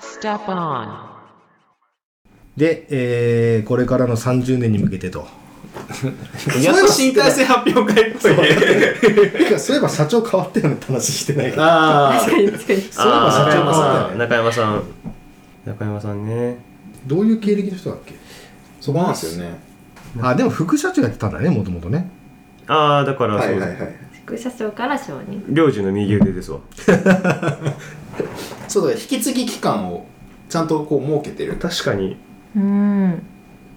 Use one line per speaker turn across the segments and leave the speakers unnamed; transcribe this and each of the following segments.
Step on.
で、えーこれからの30年に向けてと。
やっと身体性発表会っぽいね。
てかそういえば社長変わったよねって話してないけど。
ああ。
そういえば社長変わったよね。
中山さん中山さんね
どういう経歴の人だっけ？
そこなんですよね。
あ、でも副社長やってたんだね、もともとね。
ああだからそう、
い。
副社長から承認
領事の右腕ですわ
そうだ、引き継ぎ期間をちゃんとこう設けてる。
確かに
うん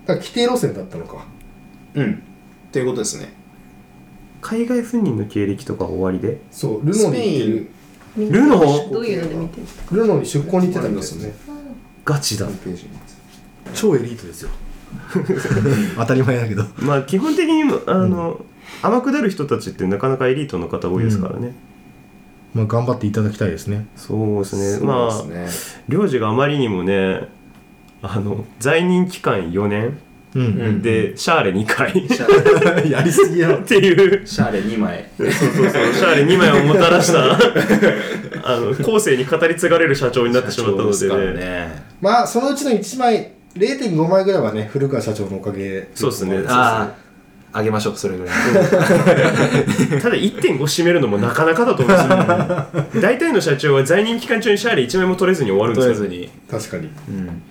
だから規定路線だったのか。
うん。っていうことですね。
海外赴任の経歴とか終わりで？
そう、ルノーに行ってる。
ルノ？
どういうので見てる
ルノーに出向に行ってたんですよね。
ガチだ
ページに
超エリートですよ。当たり前だけど。
まあ基本的にあの、天下る人たちってなかなかエリートの方多いですからね、
まあ頑張っていただきたいですね。
そうですね
そう
まあ。領事があまりにもねあの在任期間4年
うん。
うん
で、シャーレ2回っ
シャーレ
やりすぎやろ。
ていう
シャーレ2枚。
そうそうそうシャーレ2枚をもたらしたあの後世に語り継がれる社長になってしまったのでね
ね。
まあそのうちの1枚、0.5枚ぐらいはね、古川社長のおかげで。
そうですね
あげましょう、それぐらい。
ただ1.5占めるのもなかなかだと思うんですよ 大体の社長は在任期間中にシャーレ1枚も取れずに終わるんですよ
に。
確かに。
うん。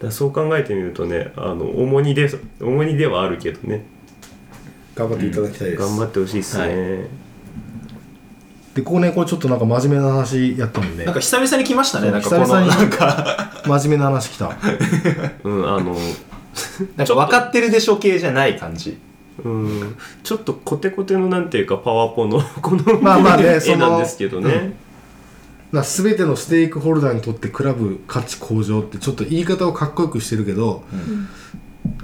だそう考えてみるとねあの重荷で重荷ではあるけどね
頑張っていただきたいです。
頑張ってほしいっすね、
はい
で、ここね、これちょっとなんか真面目な話やったもんね
なん。か久々に来ましたね、なんかこの、
久々に
なんか、
真面目な話きた。
うんあの
なんか分かってるでしょ系じゃない感じ。
うん。ちょっとコテコテのなんていうかパワポの この
まあまあねその
絵なんですけどね、
な全てのステークホルダーにとってクラブ価値向上ってちょっと言い方をかっこよくしてるけど、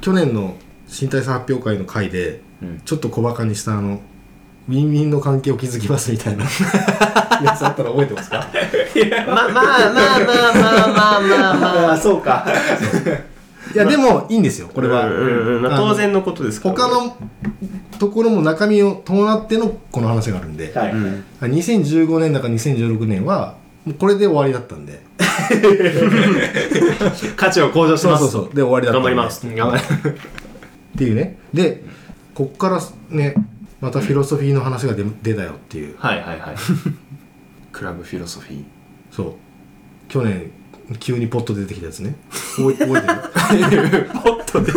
去年の新体操発表会の回で、
うん。
ちょっと小バカにしたあのウィンウィンの関係を築きますみたいな やつあったら覚えてますか？
まあまあまあまあまあまあまあまあ。
あ、そうか。
いやでもいいんですよこれは、
当然のことですから、
他のところも中身を伴ってのこの話があるんで、
はい。
うん。
2015年だか2016年はもうこれで終わりだったんで。
価値を向上します。
そうそうそう。で終わりだったんで。
頑張ります。
うん頑張り
っていうね。でこっからねまたフィロソフィーの話が出出たよっていう。
はいはいはい。クラブフィロソフィー。
そう。去年急にポッと出てきたやつね。覚えてる。
ポッとで。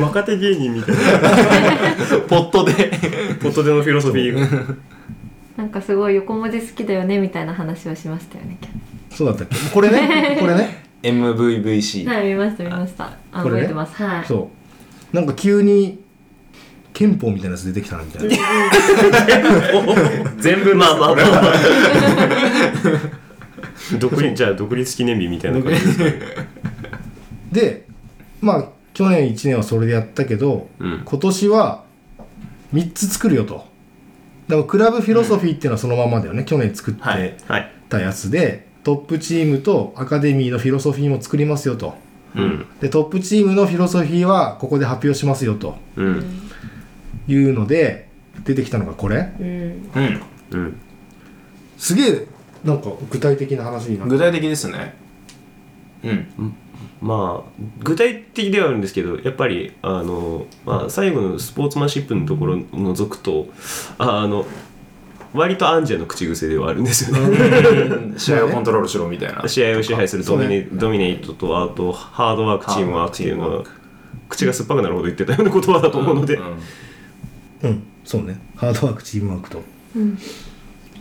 若手芸人みたいな。
ポットで。
ポットでのフィロソフィー
なんかすごい横文字好きだよねみたいな話をしましたよね。
そうだったっけ？これね？これね
？MVVC。
はい見ました見ました。あ覚えてます。はい。
そう。なんか急に憲法みたいなやつ出てきたなみたいな。
全部まあまあまあ。まあ 独立じゃあ独立記念日みたいな感じですか？ね
でまあ去年1年はそれでやったけど、
うん。
今年は3つ作るよと。だからクラブフィロソフィーっていうのはそのままだよね、去年作って、
はい
はい。
たやつでトップチームとアカデミーのフィロソフィーも作りますよと。
うん。
でトップチームのフィロソフィーはここで発表しますよと。
うん。
いうので出てきたのがこれ。
うん。
うん。
うん。
すげえなんか具体的な話になって
具体的ですね。うん。
まあ具体的ではあるんですけどやっぱりあの、まあ、最後のスポーツマンシップのところを除くとああの割とアンジェの口癖ではあるんですよね。
試合をコントロールしろみたいな。
試合を支配するドミネ,、
そう
ドミネイトとあとハードワークチームワークっていうのは口が酸っぱくなるほど言ってたような言葉だと思うので、
ん。
うん。そうね。ハードワークチームワークと。
うん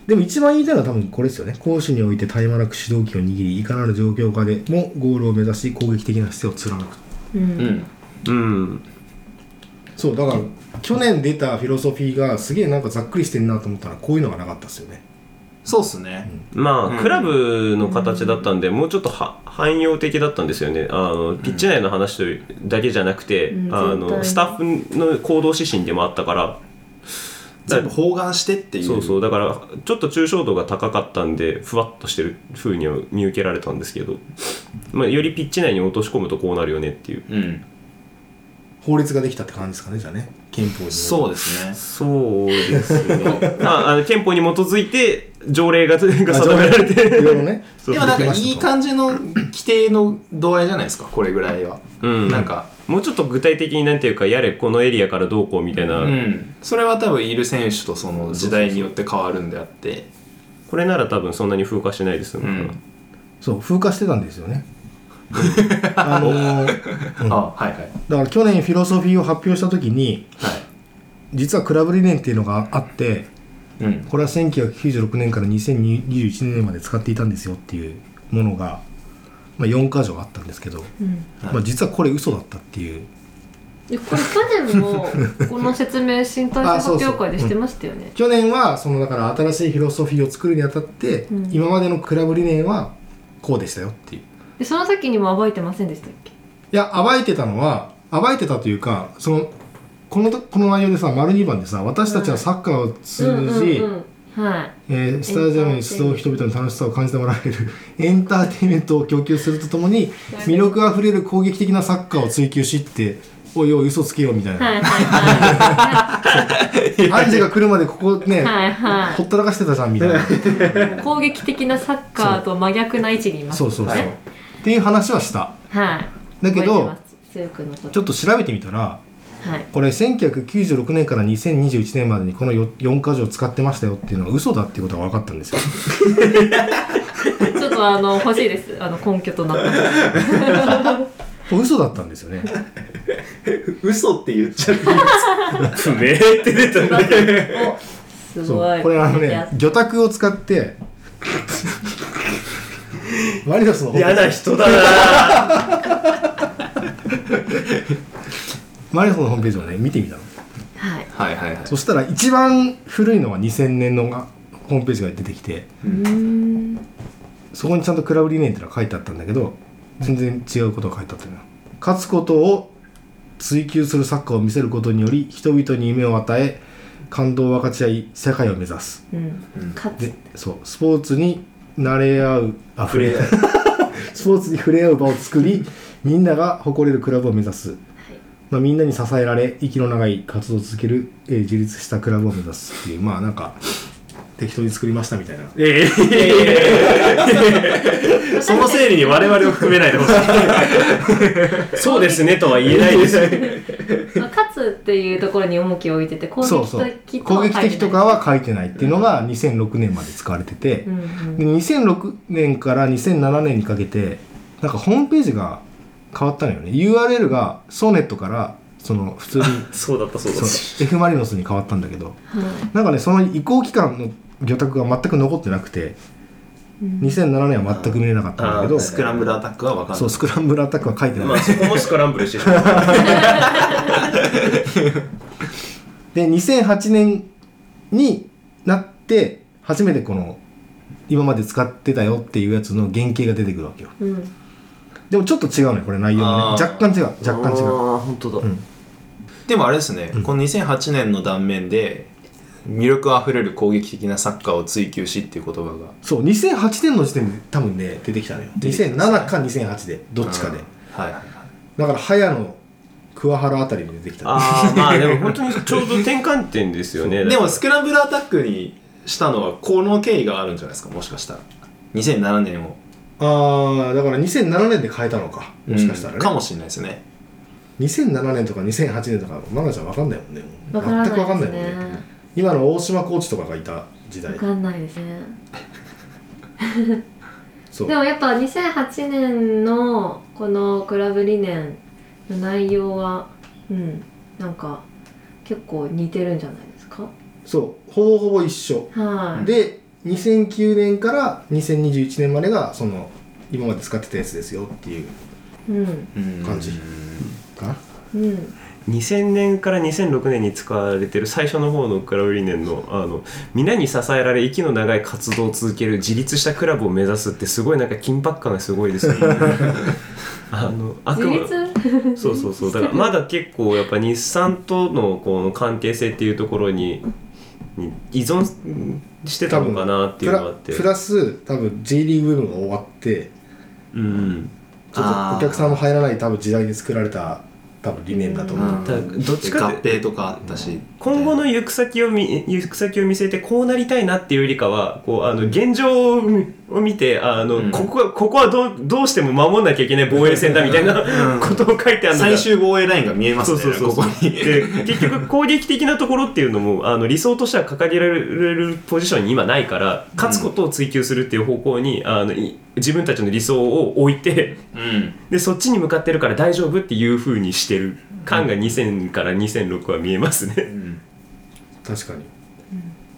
でも一番言いたいのは多分これですよね。攻守において絶え間なく主導権を握りいかなる状況下でもゴールを目指し攻撃的な姿勢を貫く。と
うん。
うん。
うん。
そうだから去年出たフィロソフィーがすげえなんかざっくりしてんなと思ったらこういうのがなかったですよね。
そうっすね。
まあ、
うん
クラブの形だったんで、もうちょっとは汎用的だったんですよね。あのピッチ内の話だけじゃなくて、
うん。
あのスタッフの行動指針でもあったから
全部包含してっていう。
そうそう。だからちょっと抽象度が高かったんでふわっとしてる風には見受けられたんですけど、まあ、よりピッチ内に落とし込むとこうなるよねっていう。
うん。
法律ができたって感じですかねじゃあね。憲法に
そうですね。
そうですね ああの憲法に基づいて条例がが定められて。
いろいろね
でもなんかいい感じの規定の度合いじゃないですかこれぐらいは、
うん。
なんか
もうちょっと具体的になんていうかやれこのエリアからどうこうみたいな、
うん。それは多分いる選手とその時代によって変わるんであって。
これなら多分そんなに風化しないですもん、
うん。
そう風化してたんですよね。あのーうん。
あはいはい。
だから去年フィロソフィーを発表した時に
はい。
実はクラブ理念っていうのがあって
うん。
これは1996年から2021年まで使っていたんですよっていうものが、まあ、4箇条あったんですけど、
うん。
まあ、実はこれ嘘だったっていう。
でこれ去年もこの説明身体性発表会でしてましたよね。
去年はそのだから新しいフィロソフィーを作るにあたって、
うん。
今までのクラブ理念はこうでしたよっていう。
でその先にも暴いてませんでしたっけ？
いや暴いてたのは暴いてたというかそのこのこの内容でさ丸2番でさ私たちはサッカーを通じ、
うんうんうんはい。
えースタジアムに集う人々に楽しさを感じてもらえる エンターテインメントを供給するとともに魅力あふれる攻撃的なサッカーを追求しっておいおい嘘つけよみたいな、
はいはいは
アンジェが来るまでここね、
いはい。は
ほったらかしてたじゃんみたいな。
い 攻撃的なサッカーと真逆な位置にいます。
そうそうそう、
ね
っていう話はした。
はい。
だけどちょっと調べてみたら
はい。
これ1996年から2021年までにこの 4, 4箇条使ってましたよっていうのは嘘だっていうことが分かったんですよ。
ちょっとあの欲しいです。あの根拠となった。
嘘だったんですよね。
嘘って言っちゃって
不明って出たんだけど
すごい。
これあの
や。
ね魚拓を使ってマリノスの
嫌な人だな
マリノスのホームページをね見てみたの。
はい。
はいはいはい。
そしたら一番古いのは2000年のがホームページが出てきて
うーん。
そこにちゃんとクラブ理念っていうのが書いてあったんだけど全然違うことが書いてあったのよ。勝つことを追求するサッカーを見せることにより人々に夢を与え感動を分かち合い世界を目指す。
うん。勝つ。
でそう。スポーツに慣れ合うあ触れ スポーツに触れ合う場を作りみんなが誇れるクラブを目指す、まあ、みんなに支えられ息の長い活動を続ける、えー自立したクラブを目指すっていうまあなんか適当に作りましたみたいな。
ええその整理に我々を含めないでほしい。そうですねとは言えないです。
まあ勝つっていうところに重きを置いてて攻
そうそう
撃的と
攻撃
は書いてない
的とかは書いてないっていうのが2006年まで使われてて、
うんうん。
で2006年から2007年にかけてなんかホームページが変わったのよね。URL がソーネットからその普通に
そうだったそうだった。
F・ マリノスに変わったんだけど。
はい。
なんかねその移行期間の魚拓が全く残ってなくて2007年は全く見れなかったんだけど
スクランブルアタックは分かんない。
そうスクランブルアタックは書いてない、
まあそこもスクランブルしてしまう
で2008年になって初めてこの今まで使ってたよっていうやつの原型が出てくるわけよ。
うん
でもちょっと違うねこれ内容が
あー。
ね若干違う若干違う。
ああ本当だ、
うん。
でもあれですね、
うん。
この2008年の断面で魅力あふれる攻撃的なサッカーを追求しっていう言葉が。
そう2008年の時点で多分ね出てきたのよ。
出てきた。んですね
2007か2008でどっちかで。
うんはいはいはい。
だから早野桑原あたりに出てきた。
ああまあ でも本当にちょうど転換点ですよね。
でもスクランブルアタックにしたのはこの経緯があるんじゃないですかもしかしたら。2007年を
ああだから2007年で変えたのか。もしかしたらね、
うんかもしれないですね。
2007年とか2008年とかマナちゃん分かんないもんねもう。
わからない
全く分かんないもんね。
ね
今の大島コーチとかがいた時代。
わかんないですね。
そう。
でもやっぱ2008年のこのクラブ理念の内容はうんなんか結構似てるんじゃないですか？
そう。ほぼほぼ一緒。
はい。
で2009年から2021年までがその今まで使ってたやつですよっていう
うん。
感じかな。
うん。
2000年から2006年に使われてる最初の方のクラブ理念のあの皆に支えられ息の長い活動を続ける自立したクラブを目指すってすごいなんか緊迫感がすごいですよね。あのあく
自
ま
立？
そうそうそう。だからまだ結構やっぱ日産とのこの関係性っていうところにに依存してたのかなっていうのがあって。
プラス多分 J リーグ部分が終わって
うん
ちょっとお客さんも入らない多分時代に作られた多分理念だと思う、
うん
どっちか
合
って
併とかあったし
今後の行く先を見行く先を見据えてこうなりたいなっていうよりかはこうあの現状を見てあの、
うん。
ここはここはどうどうしても守んなきゃいけない防衛戦だみたいな
うん。
ことを書いてあるのが。
最終防衛ラインが見えますね
そうそうそうそう。
ここに。
で結局攻撃的なところっていうのもあの理想としては掲げられるポジションに今ないから勝つことを追求するっていう方向にあのい自分たちの理想を置いて
うん。
でそっちに向かってるから大丈夫っていう風にしてる感が2000から2006は見えますね。
確かに、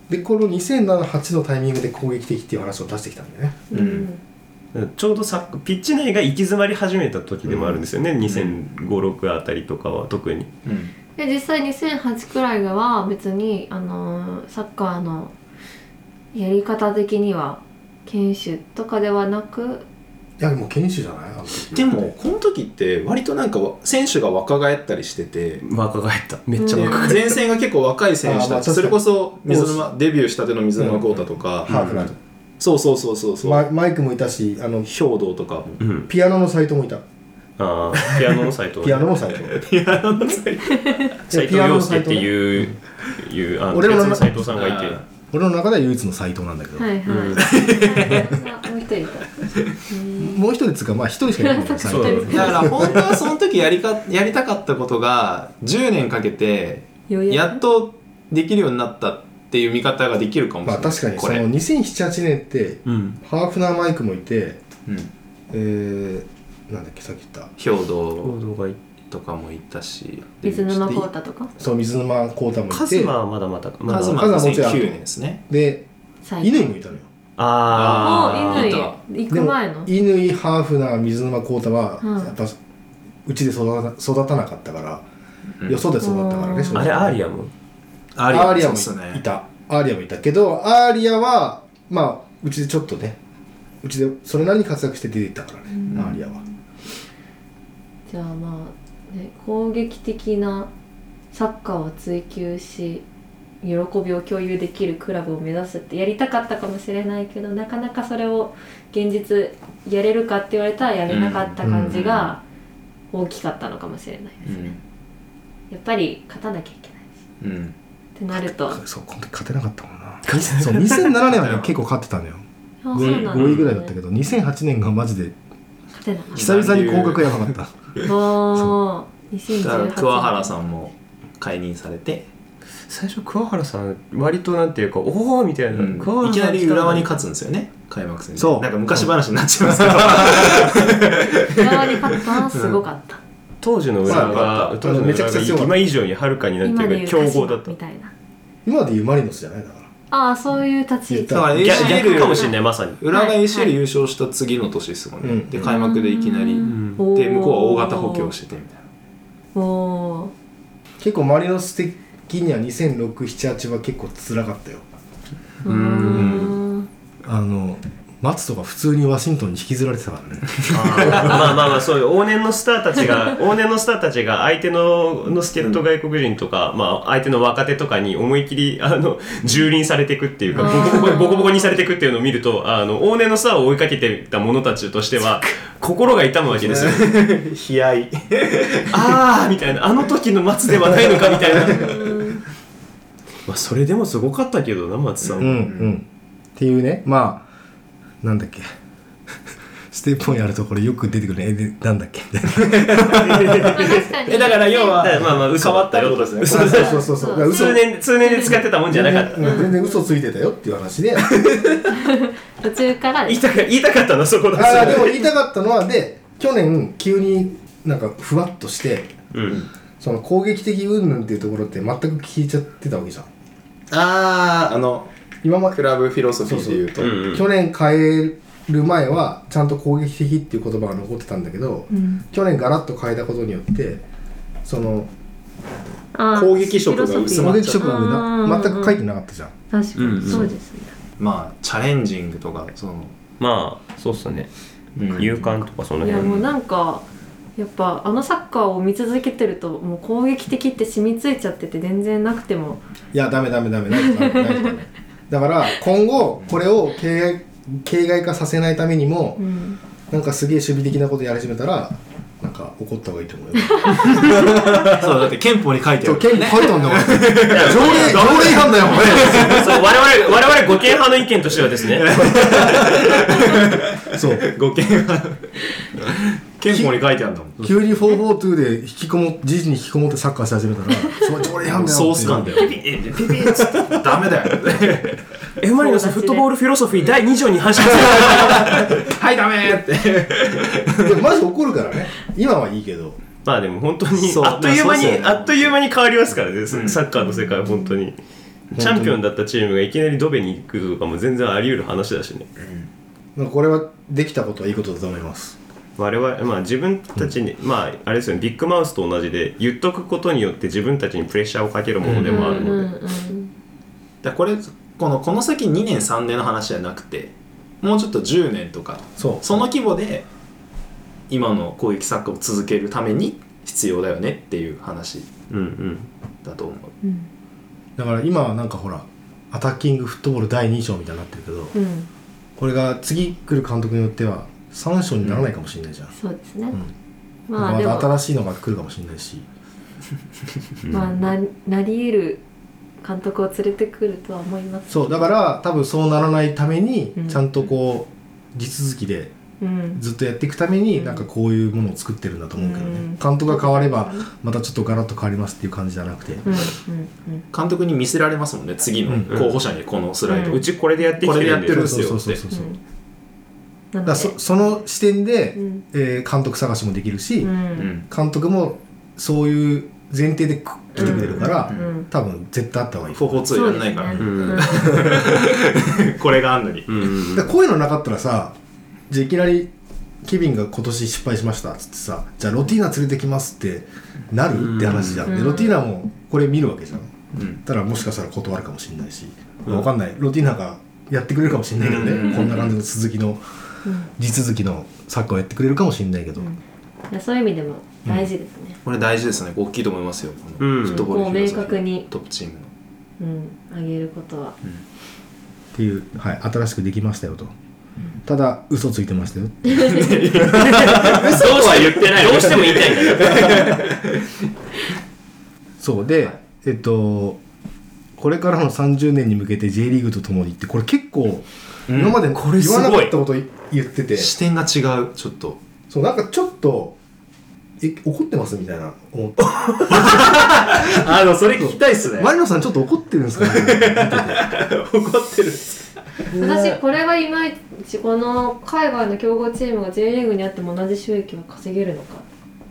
でこの2007-8のタイミングで攻撃的っていう話を出してきたんだよね。
うん。
ちょうどさピッチ内が行き詰まり始めた時でもあるんですよね、2005-6あたりとかは特に。
うん。
で実際2008くらいは別にあのサッカーのやり方的には研修とかではなく
いやもう研修じゃない？あの時
でもこの時って割となんかわ選手が若返ったりしてて。
若返った。めっちゃ
で
若返った。
前線が結構若い選手
あーまあ確かに。
たちそれこそ水沼デビューしたての水沼豪太とか、
ハーフナー
そうそうそうそうそう、
ママイクもいたしあの
兵道とかも。
うん、
ピアノのサイトもいた。
あーピアノのサイト。
ピアノのサイト。
斎藤洋介っていういうあの
俺の
斎藤さんがいて
俺の中では唯一のサイトなんだけど、
はいはい、
うん。
あもう一人いた。う ん
もう一人っつうかまあ一人しかいないんだ
から本当はその時やりか やりたかったことが10年かけて
や
っとできるようになったっていう見方ができるかもしれない、
まあ確かに
これ。
その2007-8年って
うん。
ハーフナーマイクもいて
うん、
えー、なんだっけさっき言った。
兵
行
道
動がい
とかもいたし
水沼宏太とか？
そう水沼宏太もいて。
カズマはまだまだまだ
カズマ
カズマもちろん。
2009年ですね。
で
最
乾もいたのよ。
あ
もう
いた
乾行く前の？
乾ハーフナー水沼宏太は
うん。
やっぱうちで育た育たなかったから、
うん。
よそで育ったからね
う
ああれアーリアも？
ア
アーリアもいた。アーリアもいたけどアーリアはまあうちでちょっとねうちでそれなりに活躍して出ていったからね、
うん。
アーリアは。
じゃあまあ、ね、攻撃的なサッカーを追求し喜びを共有できるクラブを目指すってやりたかったかもしれないけどなかなかそれを現実やれるかって言われたらやれなかった感じが大きかったのかもしれないですね、やっぱり勝たなきゃいけないし
うんうん。
ってなると。あ
そうこの時勝てなかったもんな。そう2007年はね結構勝ってたのよ。
そう
5, 位
なん
5位ぐらいだったけど2008年がマジで
勝てなかっ
久々に降格やばかった。
たおー。
だから
2018
桑原さんも解任されて、
最初桑原さん割となんていうかおおみたいな、
うん。いきなり浦和に
勝
勝つんですよね。開幕戦で。
そう。
なんか昔話になっちゃいますけど。
浦和に勝ったのはすごかった、
当時の浦和
ま
が
あ
当時の浦和が今以上にはるかになっていうか強豪だった。
みたいな
今でいうマリノスじゃないだから
ああそういう立ち位置。
言った
だから
逆
ACL
逆かもしれないまさに、
浦和が
はい
ACL 優勝した次の年ですもんね、
うん。
で開幕でいきなり、で向こうは大型補強しててみたいな。
おー
結構マリノス的には200678は結構辛かったよ。
うーん。
あの松とか普通にワシントンに引きずられてたからね。
まあまあまあそういう往年のスターたちが 往年のスターたちが相手のの助っ人外国人とか、まあ、相手の若手とかに思い切りあの蹂躙されていくっていうかボコボコボコボコにされていくっていうのを見るとあの往年のスターを追いかけてた者たちとしては心が痛むわけですよ。
悲哀。
ああみたいな。あの時の松ではないのかみたいな。まあそれでもすごかったけどな松さん。
うんうん。っていうね。まあなんだっけ？ステップをやるところよく出てくるね。えでなんだっけ？
えだから要は
だからまあまあ嘘だったよ
変わったってことです
そう
ね
そうそうそう。だから嘘。
通年通年で使ってたもんじゃなかった。
全然全然嘘ついてたよっていう話で
途中から。
言いたか言いたかったのそこだ
ああでも言いたかったのはで去年急になんかふわっとして
うん。
その攻撃的云々っていうところって全く聞いちゃってたわけじゃん。
あああの
今まで
クラブフィロソフィーで言うと
うんうん。
去年変える前はちゃんと攻撃的っていう言葉が残ってたんだけど、
うん。
去年ガラッと変えたことによってその
あー
攻撃色が薄まっちゃ
全く書いてなかったじゃん。
確かに、
うんうん。
そうですね。
まあチャレンジングとかその、
まあそうっすね。
うん。
勇敢とかその辺
いやもうなんかやっぱあのサッカーを見続けてるともう攻撃的って染みついちゃってて全然なくても。
いやダメダメダメ。ないとダメない。とダメだから今後これを形骸形骸化させないためにも
うん。
なんかすげえ守備的なことやり始めたらなんかか怒った方がいいと思うよ。
そうだって憲法に書いてある。
憲法書いたんだもん。条例 条例違反だよこれ
そう我々我々護憲派の意見としてはですね。
そう。
護憲派憲法に書いてあるんだもん。
急に442で引きこも時事に引きこもってサッカーし始めたら それ条例違反だよ
ソース感だよ。ピピピピッつってダメだよ。
エマリノスフットボールフィロソフィー第2条に反します
はいダメって。
でもマジ怒るからね。今はいいけど。
まあでも本当に
そう。
あっという間に、
まあそうですよね。
あっという間に変わりますからね、サ
ん。
ッカーの世界は本当に。チャンピオンだったチームがいきなりドベに行くとかも全然あり得る話だしね。
まあこれはできたことはいいことだと思います
我々まあ自分たちに、まああれですよねビッグマウスと同じで言っとくことによって自分たちにプレッシャーをかけるものでもあるので、
うんうん
だこれこのこの先2年3年の話じゃなくてもうちょっと10年とか
そう。
その規模で今の攻撃サッカーを続けるために必要だよねっていう話
うんうん。
だと思う。
うん。
だから今はなんかほらアタッキングフットボール第2章みたいになってるけど
うん。
これが次来る監督によっては3章にならないかもしれないじゃん、
そうですね、
うん。
まあでも。
新しいのが来るかもしれないし。
まあななり得る監督を連れてくるとは思います。
そうだから多分そうならないために
うん。
ちゃんとこう地続きで
うん。
ずっとやっていくためになんかこういうものを作ってるんだと思うけどね、
うん。
監督が変わればまたちょっとガラッと変わりますっていう感じじゃなくて、
うんうん
監督に見せられますもんね次の候補者にこのスライド、
うん。
うちこれでやってきてるんで。
これでやって
だそその視点で、
うん。
えー監督探しもできるし、
うん。
うん
監督もそういう前提でく来てくれるから、
うん。
多分絶対あった方がいい、
442やんないから、
ね。
うん。
これがあんのに、
こういうのなかったらさじゃあいきなりケビンが今年失敗しましたっつってさじゃあロティーナ連れてきますってなる？って話じゃん、
うん。
でロティーナもこれ見るわけじゃん。
うん。
たらもしかしたら断るかもしれないし、わかんない。ロティーナがやってくれるかもしれないけどね、
うん。
こんな感じの続きの
うん
地続きのサッカーをやってくれるかもしれないけど、
うん。いやそういう意味でも大事ですね、
これ大事ですね。大きいと思いますよ。この
うん。
フットボール
こう明確に。
トップチームの。
うん。あげることは。
っていう、はい、新しくできましたよと、ただ嘘ついてましたよ
嘘は言ってない。どうしても言いたいんだね
そう。で、えっとこれからの30年に向けて J リーグとともにってこれ結構
うん。
今まで
これすごい
言わなかったこと言ってて、
視点が違うちょっと。
そうなんかちょっとえ怒ってますみたいな思って。
あのそれ聞きたいっす
マリノさんちょっと怒ってるんですかね？
怒ってる
私これがいまいちこの海外の強豪チームが J リーグにあっても同じ収益は稼げるのか。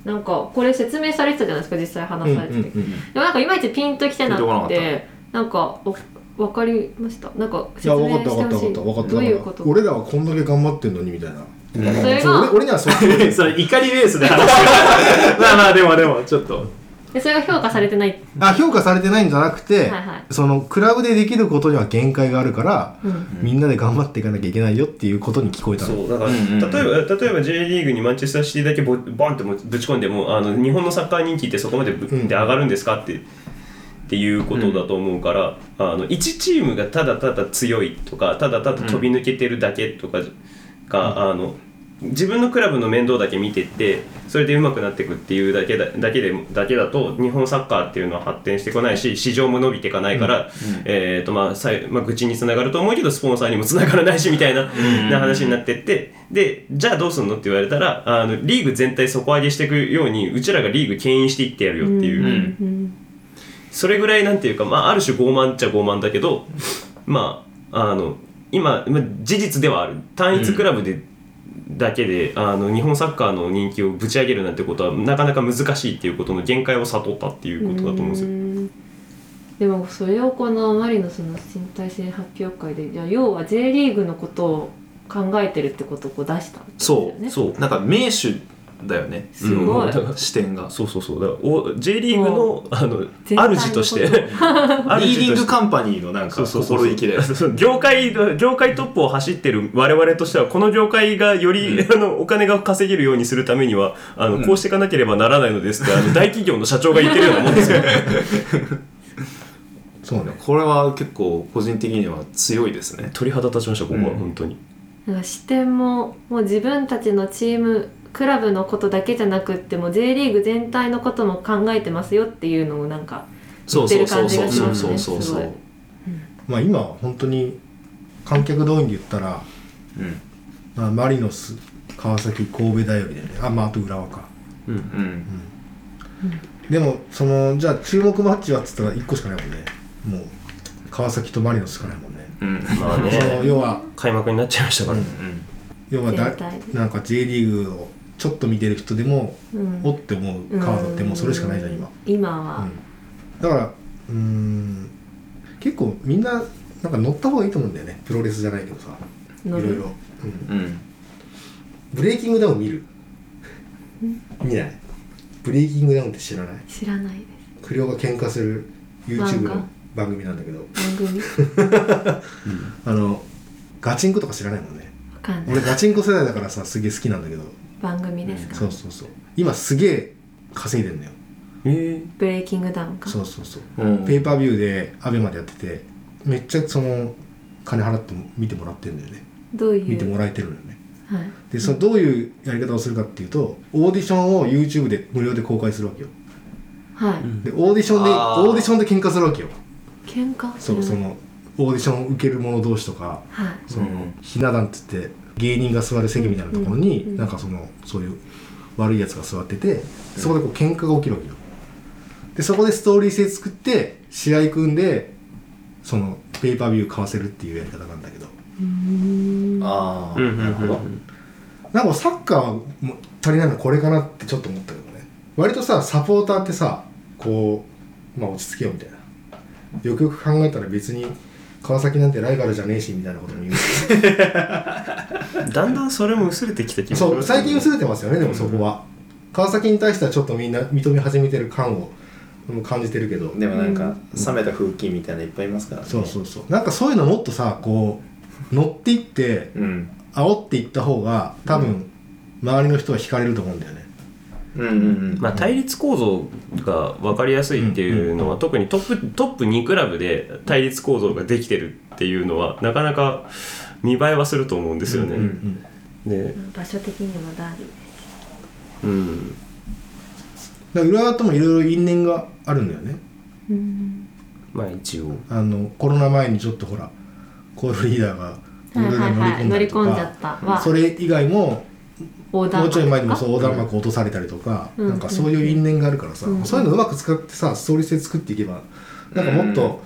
なんかこれ説明されてたじゃないですか実際話されてて、
うんうんうん
でもなんかいまいちピンときてな
ピンとこなかった。
くてなんかお分かりました。なんか説
いや分か
明
った分かった分かった分かった。
どういうこと？
俺らはこんだけ頑張ってんのにみたいな、
それが
そう俺俺にはそう
それ怒りベースで話してる。まあまあでもでもちょっと。
でそれが評価されてない、
あ評価されてないんじゃなくて、
はいはい。
そのクラブでできることには限界があるから、
うん。
みんなで頑張っていかなきゃいけないよっていうことに聞こえたの。
そうだから、
うんうんうん。
例えば例えば J リーグにマンチェスターシティだけボボンってもぶち込んでもあの日本のサッカー人気ってそこまでぶ、
うん。
で上がるんですかってっていうことだと思うから、あの1チームがただただ強いとかただただ飛び抜けてるだけとかが、あの自分のクラブの面倒だけ見てってそれで上手くなっていくっていうだけだだけでだけだと日本サッカーっていうのは発展してこないし市場も伸びていかないから、えーとまあさいまあ、愚痴につながると思うけどスポンサーにもつながらないしみたいな,、な話になってってでじゃあどうすんのって言われたらあのリーグ全体底上げしていくようにうちらがリーグ牽引していってやるよっていう。それぐらいなんていうか、まあ、ある種傲慢っちゃ傲慢だけどまああの今まあ事実ではある。単一クラブで、だけであの日本サッカーの人気をぶち上げるなんてことはなかなか難しいっていうことの限界を悟ったっていうことだと思うんですよ。
うん。でもそれをこのマリノスの身体性発表会でじゃあ要は J リーグのことを考えてるってことをこう出したんですよ
そう
ね
そう。
なんか名手だよね。
すごい、
視点が。
そうそうそう。だからお J リーグのあの 主として。
リーディング
ン
カンパニーのなんか心意気で
業界業界トップを走ってる我々としてはこの業界がより、あのお金が稼げるようにするためにはあの、
うん。
こうしていかなければならないのですってあの大企業の社長が言ってるようなもんですよ
そうね。
これは結構個人的には強いですね。
鳥肌立ちましたここは、
うん。
本当に。
視点ももう自分たちのチームクラブのことだけじゃなくっても J リーグ全体のことも考えてますよっていうのをなんか
そう
言ってる感じがしますね
そうそうそう。
すごい。
まあ今は本当に観客動員で言ったら、
うん。
まあ、マリノス川崎神戸だよりだよねあまああと浦和か。
うん
でもそのじゃあ注目マッチはっつったら1個しかないもんね。もう川崎とマリノスしかないもんね、
うん
まあね。
要は
開幕になっちゃいましたから、
うん。要はだなんか J リーグをちょっと見てる人でも、
うん。
おって思うカードってもうそれしかないじゃん今、
今は、
だからうーん結構みんななんか乗った方がいいと思うんだよね。プロレスじゃないけどさ。いろいろ、うん。
うん。
ブレイキングダウン見る？見ない？ブレイキングダウンって知らない？
知らないです。
不良が喧嘩する YouTube の番組なんだけど。
番組？
あのガチンコとか知らないもんね。
わかんない。
俺ガチンコ世代だからさすげえ好きなんだけど
番組ですか、
そうそうそう。今すげえ稼いでんだよ。
え
ブレイキングダウンか？
そうそうそう。
うん。
ペーパービューでアベマでやっててめっちゃその金払っても見てもらってるんだよね。
どういう？
見てもらえてるのよね。
はい。
でそのどういうやり方をするかっていうとオーディションを YouTube で無料で公開するわけよ。
はい、
でオーディションで
あー。
オーディションで喧嘩するわけよ。
喧嘩？する
そうそのオーディションを受ける者同士とか
はい。
その、
うん。
ひな壇って言って芸人が座る席みたいなところに、
うん
なんかそのそういう悪いやつが座っててそこでこう喧嘩が起きるわけよ。でそこでストーリー性作って試合組んでそのペーパービュー買わせるっていうやり方なんだけど。
ああ
うんうんうん
なるほど。
なんかサッカーは足りないのこれかなってちょっと思ったけどね。割とさサポーターってさこうまあ落ち着けよみたいな。よくよく考えたら別に川崎なんてライバルじゃねえしみたいなことも言う。
だんだんそれも薄れてきた気がします
そう最近薄れてますよねでもそこは、川崎に対してはちょっとみんな認め始めてる感をうん感じてるけど。
でもなんか冷めた風紀みたいなのいっぱいいますからね。
そうそうそう。なんかそういうのもっとさこう乗っていって
うん。
煽っていった方が多分周りの人は惹かれると思うんだよね
うんうんうん
まあ、対立構造が分かりやすいっていうのは、特にトップトップ2クラブで対立構造ができてるっていうのはなかなか見栄えはすると思うんですよね。
うん
うん
で、
場所的にもダービーです
うん、
だから浦和ともいろいろ因縁があるんだよね。
うん。
まあ一応。
あのコロナ前にちょっとほらコールリーダーが
乗り込んじゃ
り
った。は
それ以外も
横断
もうちょい前にも
う
そう横断幕落とされたりとか、
うん。
なんかそういう因縁があるからさ、
うん。
そういうのうまく使ってさストーリー性作っていけばなんかもっと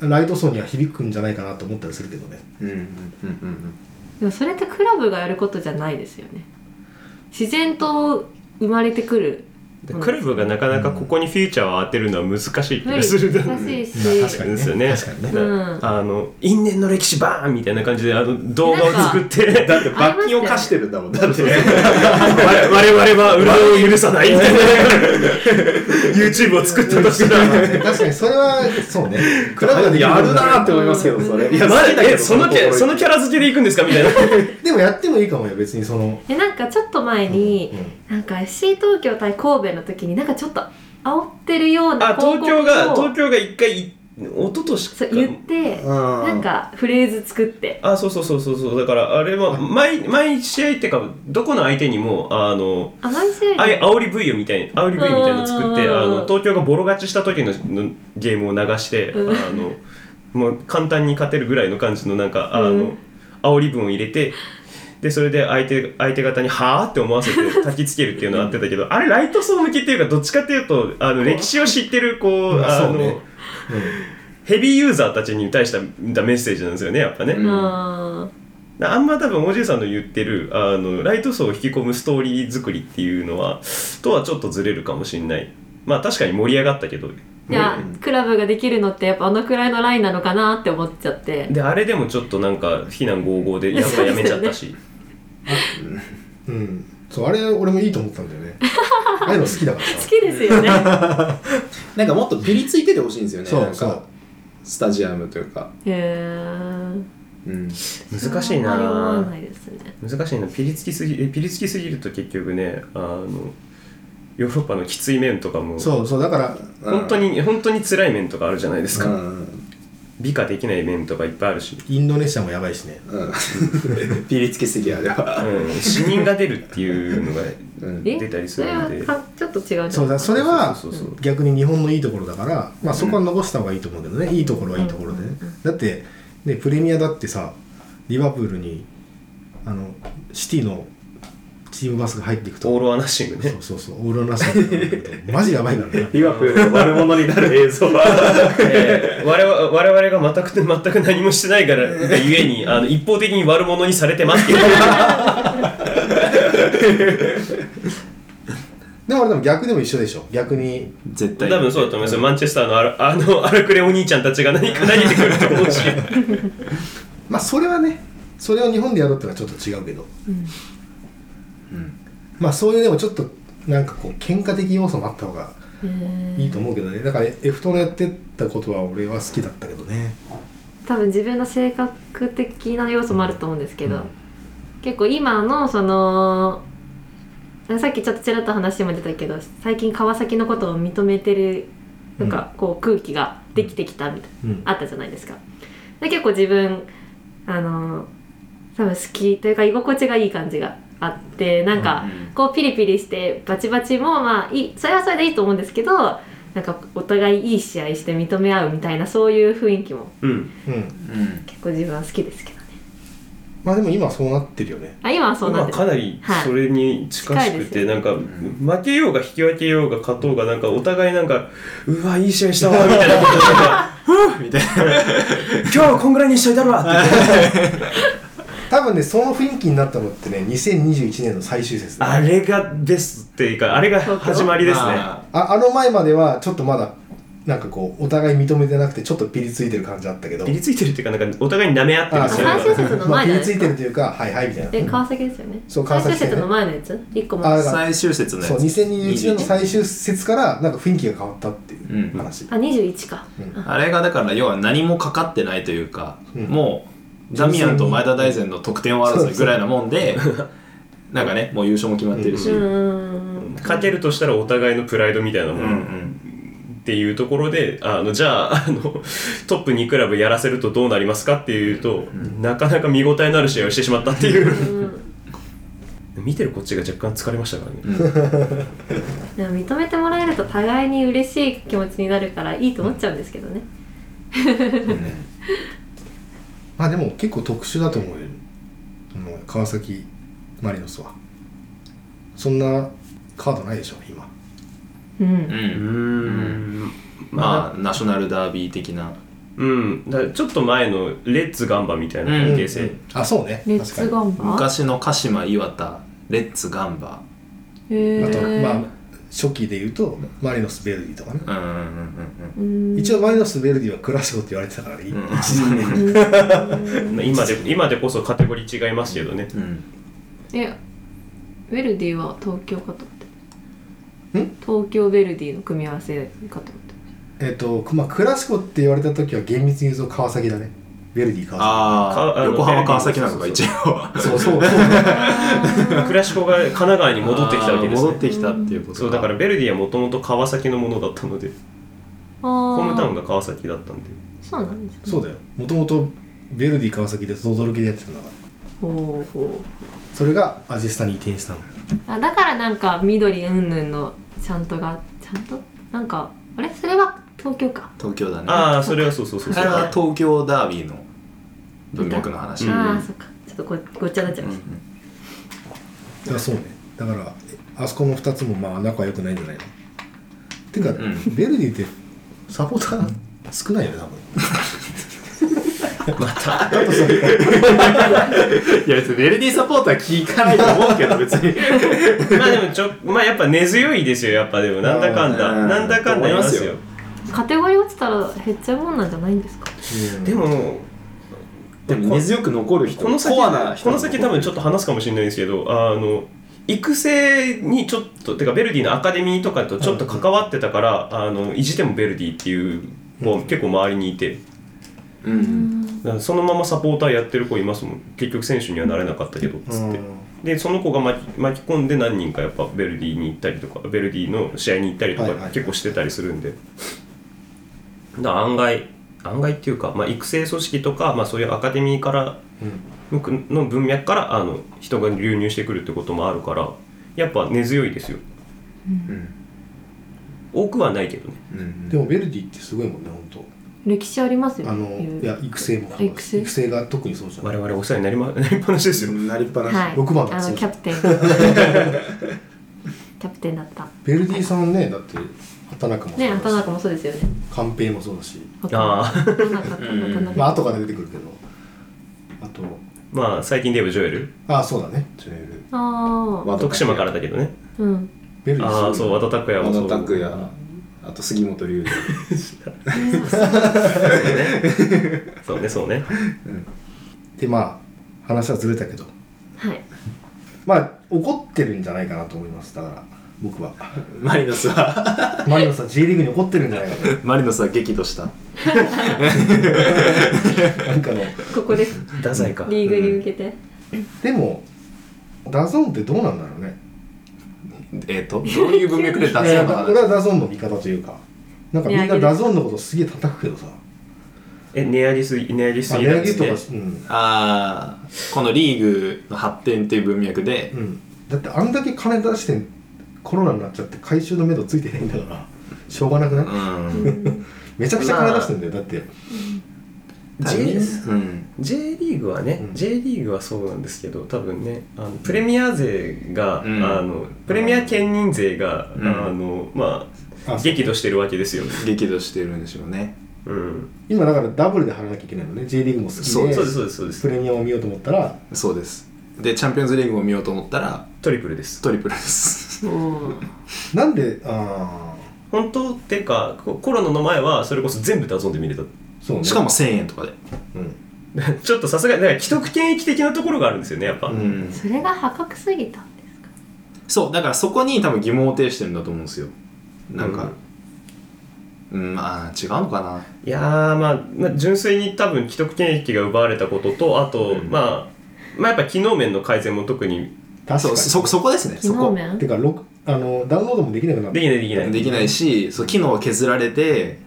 ライト層には響くんじゃないかなと思ったりするけどね。
うんうんうんうん
でもそれってクラブがやることじゃないですよね。自然と生まれてくる
でクラブがなかなかここにフューチャーを当てるのは難しい気がする。
難しいし、
まあ確かにね。
ですよね。
確かにね。
だ
うん。
あの因縁の歴史バーンみたいな感じであの動画を作って
だって罰金を課してるんだもん。だって。
我我々は裏を許さない。みたいな YouTube を作ったとしたら
確かにそれはそうね。クラブがで
やるなーって思いますけどそれ。いや
ま
好きだけど
えそのキャそのキャラ付けでいくんですか？みたいな。
でもやってもいいかもよ別にその。
でなんかちょっと前に、なんか FC 東京対神戸の時になんかちょっと煽ってるような
あ東京が東京が一回一昨年か。
そう言って
な
なんかフレーズ作って。
あそうそうそうそうそう。だからあれは毎毎試合っていうかどこの相手にもあの
あ毎試合
あい煽り V をみたい煽り V みたいなの作って
うん。
あの東京がボロ勝ちした時ののゲームを流してあ
うん。
のもう簡単に勝てるぐらいの感じのなんかあの、
うん。
煽り文を入れてでそれで相手相手方に「はあ?」って思わせて焚きつけるっていうのがあってたけど あれライト層向きっていうかどっちかっていうとあの歴史を知ってるこう
まあ
あの、ヘビーユーザーたちに対したメッセージなんですよねやっぱね。
うん
あ
あんま多分おじいさんの言ってるあのライト層を引き込むストーリー作りっていうのはとはちょっとずれるかもしれないまあ確かに盛り上がったけど
ーいやクラブができるのってやっぱあのくらいのラインなのかなって思っちゃって。
であれでもちょっとなんか非難合々でやっぱやめちゃったし、
うん。そうあれ俺もいいと思ったんだよね。ああいうの好きだから
好
さ
きですよね。
なんかもっとピリついててほしいんですよね。なんか
そう。そう
スタジアムというか。
へえ
うん。
難しいな。
ね。
難しいな。ピリつきすぎえピリつきすぎると結局ねあのヨーロッパのきつい面とかも
そうそうだから
本当に本当に辛い面とかあるじゃないですか、
うん。
美化できない面とかいっぱいあるし、
インドネシアもやばいしね。
うん。ピリつきすぎあれは。
うん、死人が出るっていうのが出たりするので。
かちょっと違う
そうだそれは逆に日本のいいところだから、まあ、そこは残した方がいいと思うけどね、いいところはいいところで。ね、だって、ね、プレミアだってさリバプールにあのシティのチームバスが入っていくと。
オール・ア・ナッシングね。
そうそうそうオールナッシングマジやばいからね
リバプールの悪者になる映像は。
えー我々我々が全く全く何もしてないからがゆえにあの一方的に悪者にされてますけど。
でも俺でも逆でも一緒でしょ。逆に。
絶対。
多分そうだと思いますよ。マンチェスターのあるあの荒くれお兄ちゃんたちが何か投げてくると思うし。
まあそれはねそれを日本でやるってのはちょっと違うけど、まあそういうでもちょっとなんかこう喧嘩的要素もあった方がいいと思うけどね。だからエフトのやってたことは俺は好きだったけどね。
多分自分の性格的な要素もあると思うんですけど、
うん。
結構今のそのさっきちょっとちらっと話も出たけど最近川崎のことを認めてるなんかこう空気ができてきたみたいな、
うん。
あったじゃないですか。で結構自分あの多分好きというか居心地がいい感じがあってなんか
うん
こうピリピリしてバチバチもまあいいそれはそれでいいと思うんですけどなんかお互いいい試合して認め合うみたいなそういう雰囲気も
うん。
うん。
うん
結構自分は好きですけどね。
まあでも今はそうなってるよね。
あ今はそうなん
今
です
かなりそれに近しくて、
はい
なんか負けようが引き分けようが勝とうがなんかお互いなんかうわいい試合したわみたいなことでなんか
みたいな。
今日はこんぐらいにしといたるわって
多分ねその雰囲気になったのってね2021年の最終節
あれがベストっていうかあれが始まりですね。
ま
ああの前まではちょっとまだなんかこうお互い認めてなくてちょっとピリついてる感じあったけど。
ピリついてるっていうかなんかお互いに舐め合ってる
あ
そういう
最終節の
まあ、
前じゃないですか
ピリついてるというかはいはいみたいな。
で川崎ですよね。
そう川崎。戦ね
最終節の前のやつ？一個も。
あ
あ
だから
最終節のやつ。
そう2021年の最終節からなんか雰囲気が変わったっていう
うん
話、
21か、
うん。
あれがだから要は何もかかってないというか、
うん。
もうダミアンと前田大然の得点を争いぐらいなもんでなんかねもう優勝も決まってるし、
う
うん
ん
勝てるとしたらお互いのプライドみたいなも
うん
のっていうところであのじゃああのトップ2クラブやらせるとどうなりますかっていうと、なかなか見応えのある試合をしてしまったっていう。見てるこっちが若干疲れましたからね、
でも認めてもらえると互いに嬉しい気持ちになるからいいと思っちゃうんですけどね、
まあでも結構特殊だと思うよ。川崎マリノスは。そんなカードないでしょ今。
うん。
うん。
うーん。
まあナショナルダービー的な。
うん。だちょっと前のレッツガンバみたいな関係性、
あそうね。
レッツ
確か
ガンバ？
昔の鹿島岩田レッツガンバ。
あと
ー
まあ初期で言うとマリノスベルディとかね。
うんうんうん
うん
一応マリノスベルディはクラシコって言われてたからね
今で今でこそカテゴリー違いますけどね、
うん。うん
えウェルディは東京かと思って。
ん？
東京ヴェルディの組み合わせかと思って。
えっとまあクラシコって言われた時は厳密に言うと川崎だねベルディ川。
ああ
かあの
横浜川崎なのか一応
崎そうそう。そう
クラシコが神奈川に戻ってきたわけです、ね、
戻ってきたっていうこと
そうだからベルディはもともと川崎のものだったので。
ホ
ホームタウンが川崎だったんで。
そうなんですね。
そうだよ。もともとベルディ川崎で轟でやってたんだから。
ほうほ
それがアジスタに移転したの。
うあだからなんか緑うんぬんのちゃんとがちゃんと？なんかあれ？それは東京か。
東京だね。
ああそれはそうそうそうそ
れは東京ダービーの文脈の話、
うん。
ああそっか。ちょっとごごっちゃになっちゃいまし
いやそうね。だからあそこの2つもまあ仲良くないんじゃないの？てか、
ん。
ベルディってサポーター少ないよね多分。
いや別にベルディサポーター聞かないと思うけど別に。
まあでもちょまあやっぱ根強いですよやっぱでも。なんだかんだ。
うん。
なんだかんだいますよ。
たカテゴリー落ちたら減っちゃうもんなんじゃないんですか？
でも
でも根強く残る人
この先
コアな人
この先多分ちょっと話すかもしれないんですけどあの育成にちょっとてかベルディのアカデミーとかとちょっと関わってたから、あの意地でもベルディっていう子、
うん
結構周りにいて。
うん
だからそのままサポーターやってる子いますもん。結局選手にはなれなかったけどっつって、でその子が巻き巻き込んで何人かやっぱベルディに行ったりとかベルディの試合に行ったりとか結構してたりするんで、だから案外案外っていうか、まあ、育成組織とか、まあ、そういうアカデミーからの文脈からあの人が流入してくるってこともあるからやっぱ根強いですよ。
うん。
多くはないけどね。
うん。
でもベルディってすごいもんね本
歴史ありますよ
当あのいや育成も
育成。
育成が特にそうじゃない。
我々お世話になり,、ま、なりっぱなしですよ。
なりっぱなし、
はい。
6番だ
あのキャプテン。キャプテンだった。
ベルディさんねだって畑中もそう
ね
だし。
畑中もそうですよね。
カンペイもそうだし。
ああ
まあ後から出てくるけど。あと。
まあ最近で言えばジョエル。
あそうだね。
ジョエル。
ああ
徳島からだけどね。
うん。
ベル
ああそう和田拓也もそう。
和田拓也あと杉本龍
そうね。そうね
でまあ話はずれたけど。
はい。
まあ怒ってるんじゃないかなと思います。だから僕は。
マリノスは。
マリノスは J リーグに怒ってるんじゃないかと。
マリノスは激怒した。
なんかの
ここです
太宰か。
リーグに向けて。
でもダゾーンってどうなんだろうね。
えっ、とどういう文脈で出す
いや
の？か
俺はダゾーンの味方というか。なんかみんなダゾーンのことすげえ叩くけどさ。
え値上げすぎ値上げしす
あ
ぎ
値上げとか
だっつって
うん、
ああこのリーグの発展っていう文脈で。
うん、だってあんだけ金出してコロナになっちゃって回収の目処ついてないんだからしょうがなくない、
うん。
めちゃくちゃ金出してんだよだって。
J,
うん。
J リーグはね、
うん。
J リーグはそうなんですけど多分ねあのプレミア勢が、
うん。
あのプレミア兼任勢が、
うん。
あのまあ激怒してるわけですよ、
激怒してるんでしょうね。
うん、
今だからダブルで払わなきゃいけないのね。J リーグも好きで
そう
ですそうですそうです。
プレミアを見ようと思ったら。
そうです。でチャンピオンズリーグを見ようと思ったら
トリプルです。
トリプルです
なんであ
本当っていうかこコロナの前はそれこそ全部ダゾーンで見れた。
あそうね。
しかも1000円とかで。
うん。
ちょっとさすがに既得権益的なところがあるんですよねやっぱ、
うん。
それが破格すぎたんですか？
そうだからそこに多分疑問を呈してるんだと思うんですよ。なんか。うん、まあ違うのかな。い
やー、まあ、まあ純粋に多分既得権益が奪われたこととあと、
うん。
まあまあやっぱ機能面の改善も特に
そう
確かに。
そそこですね。
機
そこ。
能面？
てかろくあのダウンロードもできなくなった
できないできない。
できないしそう機能が削られて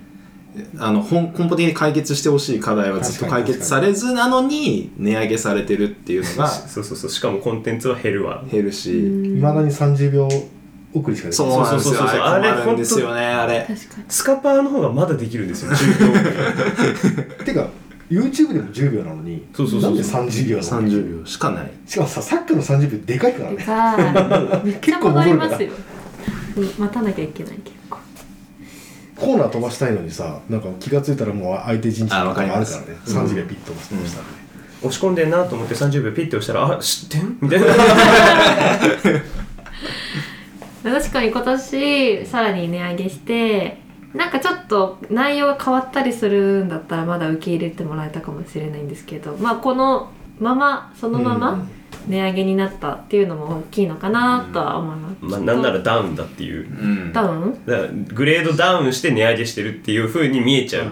あの本根本的に解決してほしい課題はずっと解決されずなのに値上げされてるっていうのが
そうそうそう。しかもコンテンツは減るわ。
減るし、
いまだに30秒送りしかできない
そうなんですよ。
そうそうそうそう。
あれ困るんですよねあれ。
確かに。
スカパーの方がまだできるんですよ10秒
てか YouTube でも10秒なのに
そうそうそう
なんで30秒なの
30秒しかない。
しかもさサッカーの30秒でかいから
で
ね。
かいめっちゃ
結構
戻り
戻るから。
ますようん待たなきゃいけない結構。
コーナー飛ばしたいのにさなんか気が付いたらもう相手陣地
あ
とかもあるからね。
うん
30秒ピッと飛ばしたらね。
押し込んでんなと思って30秒ピッて押したらあ知ってん？みたいな。
確かに今年さらに値上げしてなんかちょっと内容が変わったりするんだったらまだ受け入れてもらえたかもしれないんですけどまあこのままそのまま値上げになったっていうのも大きいのかなとは思います、
まあなんならダウンだっていう。
うん。
ダウン？
だからグレードダウンして値上げしてるっていう風に見えちゃう、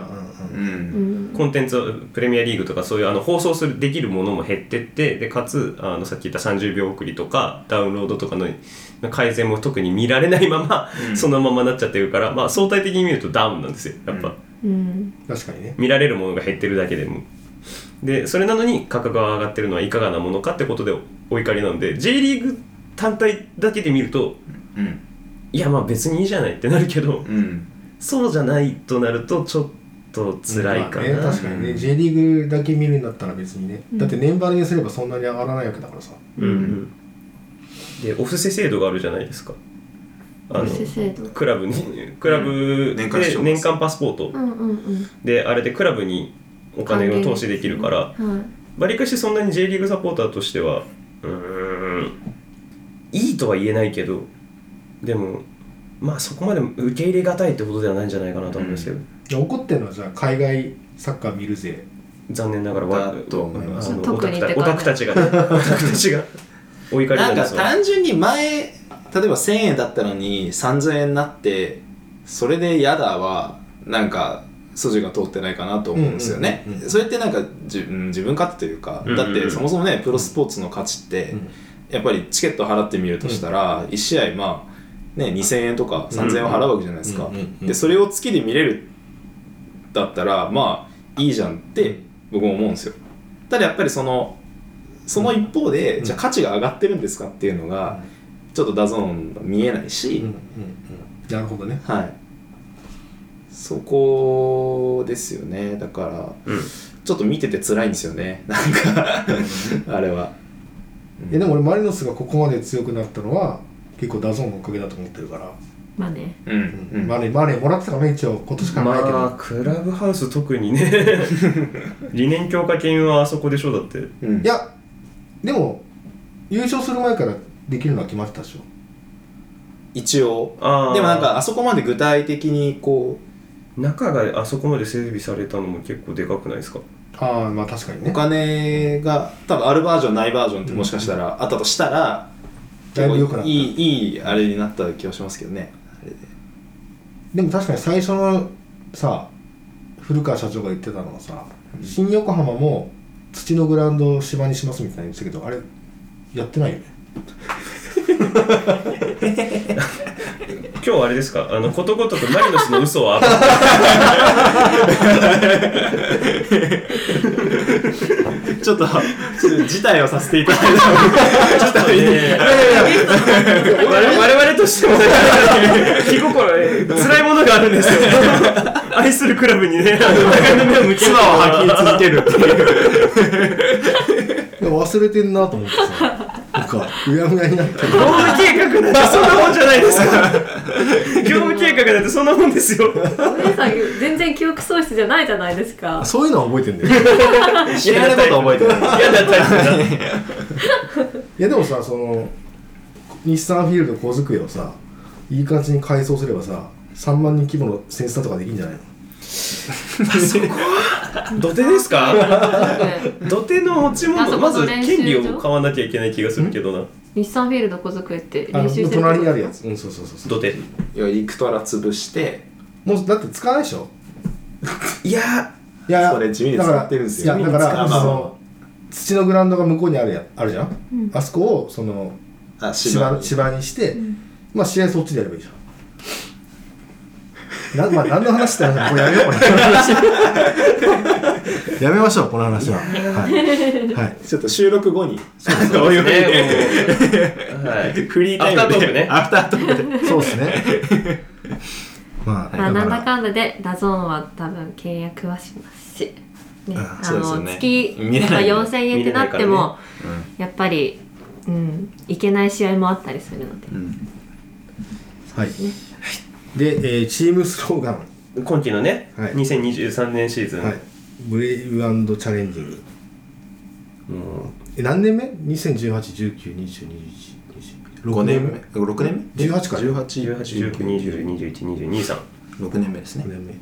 う
うん。ん
コンテンツをプレミアリーグとかそういうあの放送するできるものも減ってってでかつあのさっき言った30秒送りとかダウンロードとかの改善も特に見られないまま、
うん。
そのままなっちゃってるから、まあ、相対的に見るとダウンなんですよやっぱ、
うん。
うん。
確かにね。
見られるものが減ってるだけでも。でそれなのに価格が上がってるのはいかがなものかってことでお怒りなので J リーグ単体だけで見ると
うん。
いやまあ別にいいじゃないってなるけど
うん。
そうじゃないとなるとちょっと辛いかな、
まあね、確かにね J リーグだけ見るんだったら別にね、
うん。
だって年払いにすればそんなに上がらないわけだからさ。
うんうん、でお布施制度があるじゃないですか。あのクラブにクラブで
年間
パスポート。
うんうんうん。
であれでクラブにお金を投資できるから
はい。
わりかしそんなに J リーグサポーターとしてはうーんいいとは言えないけどでもまあそこまで受け入れがたいってことではないんじゃないかなと思うんですけど、
いや怒ってるのはじゃあ海外サッカー見るぜ。
残念ながらわ
だと思います。
あの
特にって
オタクたちがね オタクたちが。お怒りな
なんんか単純に前例えば1000円だったのに3000円になってそれで嫌だはなんか筋が通ってないかなと思うんですよね、
うんうんうんうん
それってなんかじうん自分勝手というか、
うんうんうん。
だってそもそもねプロスポーツの価値って、
うん。
やっぱりチケット払ってみるとしたら、1試合まあね2000円とか3000円を払うわけじゃないですか、
うんうんうん。
でそれを月で見れるだったらまあいいじゃんって僕も思うんですよ。ただやっぱりそのその一方で、
うん。
じゃあ価値が上がってるんですかっていうのが、ちょっとダゾーンが見えないし、
うんうんうん。なるほどね。
はい。そこですよね。だから
うん。
ちょっと見てて辛いんですよね。なんかあれは、
いやでも俺マリノスがここまで強くなったのは結構ダゾーンのおかげだと思ってるから、
まあね。
うん。うん。
マネーマネーもらってたからね一応。今年からないけど、
まあクラブハウス特にね。理念強化犬はあそこでしょだって。
うん。
いやでも優勝する前からできるのは決まってたでしょ。
一応。でもなんかあそこまで具体的にこ
中があそこまで整備されたのも結構でかくないですか？
ああまあ確かにね。
うお金が多分あるバージョンないバージョンってもしかしたらあったとしたら
だいぶ良くなった。
いいいいあれになった気がしますけどねで
でも確かに最初のさ古川社長が言ってたのはさ、新横浜も土のグラウンドを芝にしますみたいな言ってたけどあれやってないよね
今日あれですか？あのことごとくマリノスの嘘を暴く
ちょっとちょっと辞退をさせていただいた。ちょっといい
我々我々としてもね気心ね辛 いものがあるんですよ。愛するクラブにねあの長いの目を向け
妻を吐き続けるっていう
忘れてんなと思ってさ。なんかうやむやになってる。
業務計画なんてそんなもんじゃないですかそんなもんですよ。
お姉さん全然記憶喪失じゃないじゃないですか。
そういうのは覚えてんだよ。
知らないこと覚えてない。
嫌だった
いやでもさその日産フィールド小机をさいい感じに改装すればさ3万人規模のセンサーとかできるんじゃないの？
土手ですか？土手の持ち物まず権利を買わなきゃいけない気がするけどな
日産フィールド小机って
あの
練習してる
隣にあるやつ。うんそうそうそう。そう
土手
いや行くとら潰して
もうだって使わないでしょ？
いや
いや
それ地味に使ってるんですよ。
だからいやだから
地味に使う
その土のグラウンドが向こうにあるやあるじゃん、あそこをその
あ
芝
に。
芝にして、まあ試合そっちでやればいいじゃん。なまあ何の話だよもうやめよう。この話 やめましょうこの話は。はい、はい、
ちょっと収録後に。
そう
おいおい
ですね もう。はい
フリータイムで。
アフタートークね。
アフタートークで。
そうですね。まあ、
まあ、なんだ
か
かんだでダゾーンは多分契約はしますし、ね、
うん
あの、
ね
月やっぱ
見れないよね。
4000円ってなって
見れない
も、やっぱり、うん、いけない試合もあったりするので、
うん。
ら、はい、で、えーチームスローガン、
今季のね、
はい。
2023年シーズン、
はい、ブレイブチャレンジング
も
え何年目 ?2018192021
5年目6年目
18か
181920212223
6年目ですね
年目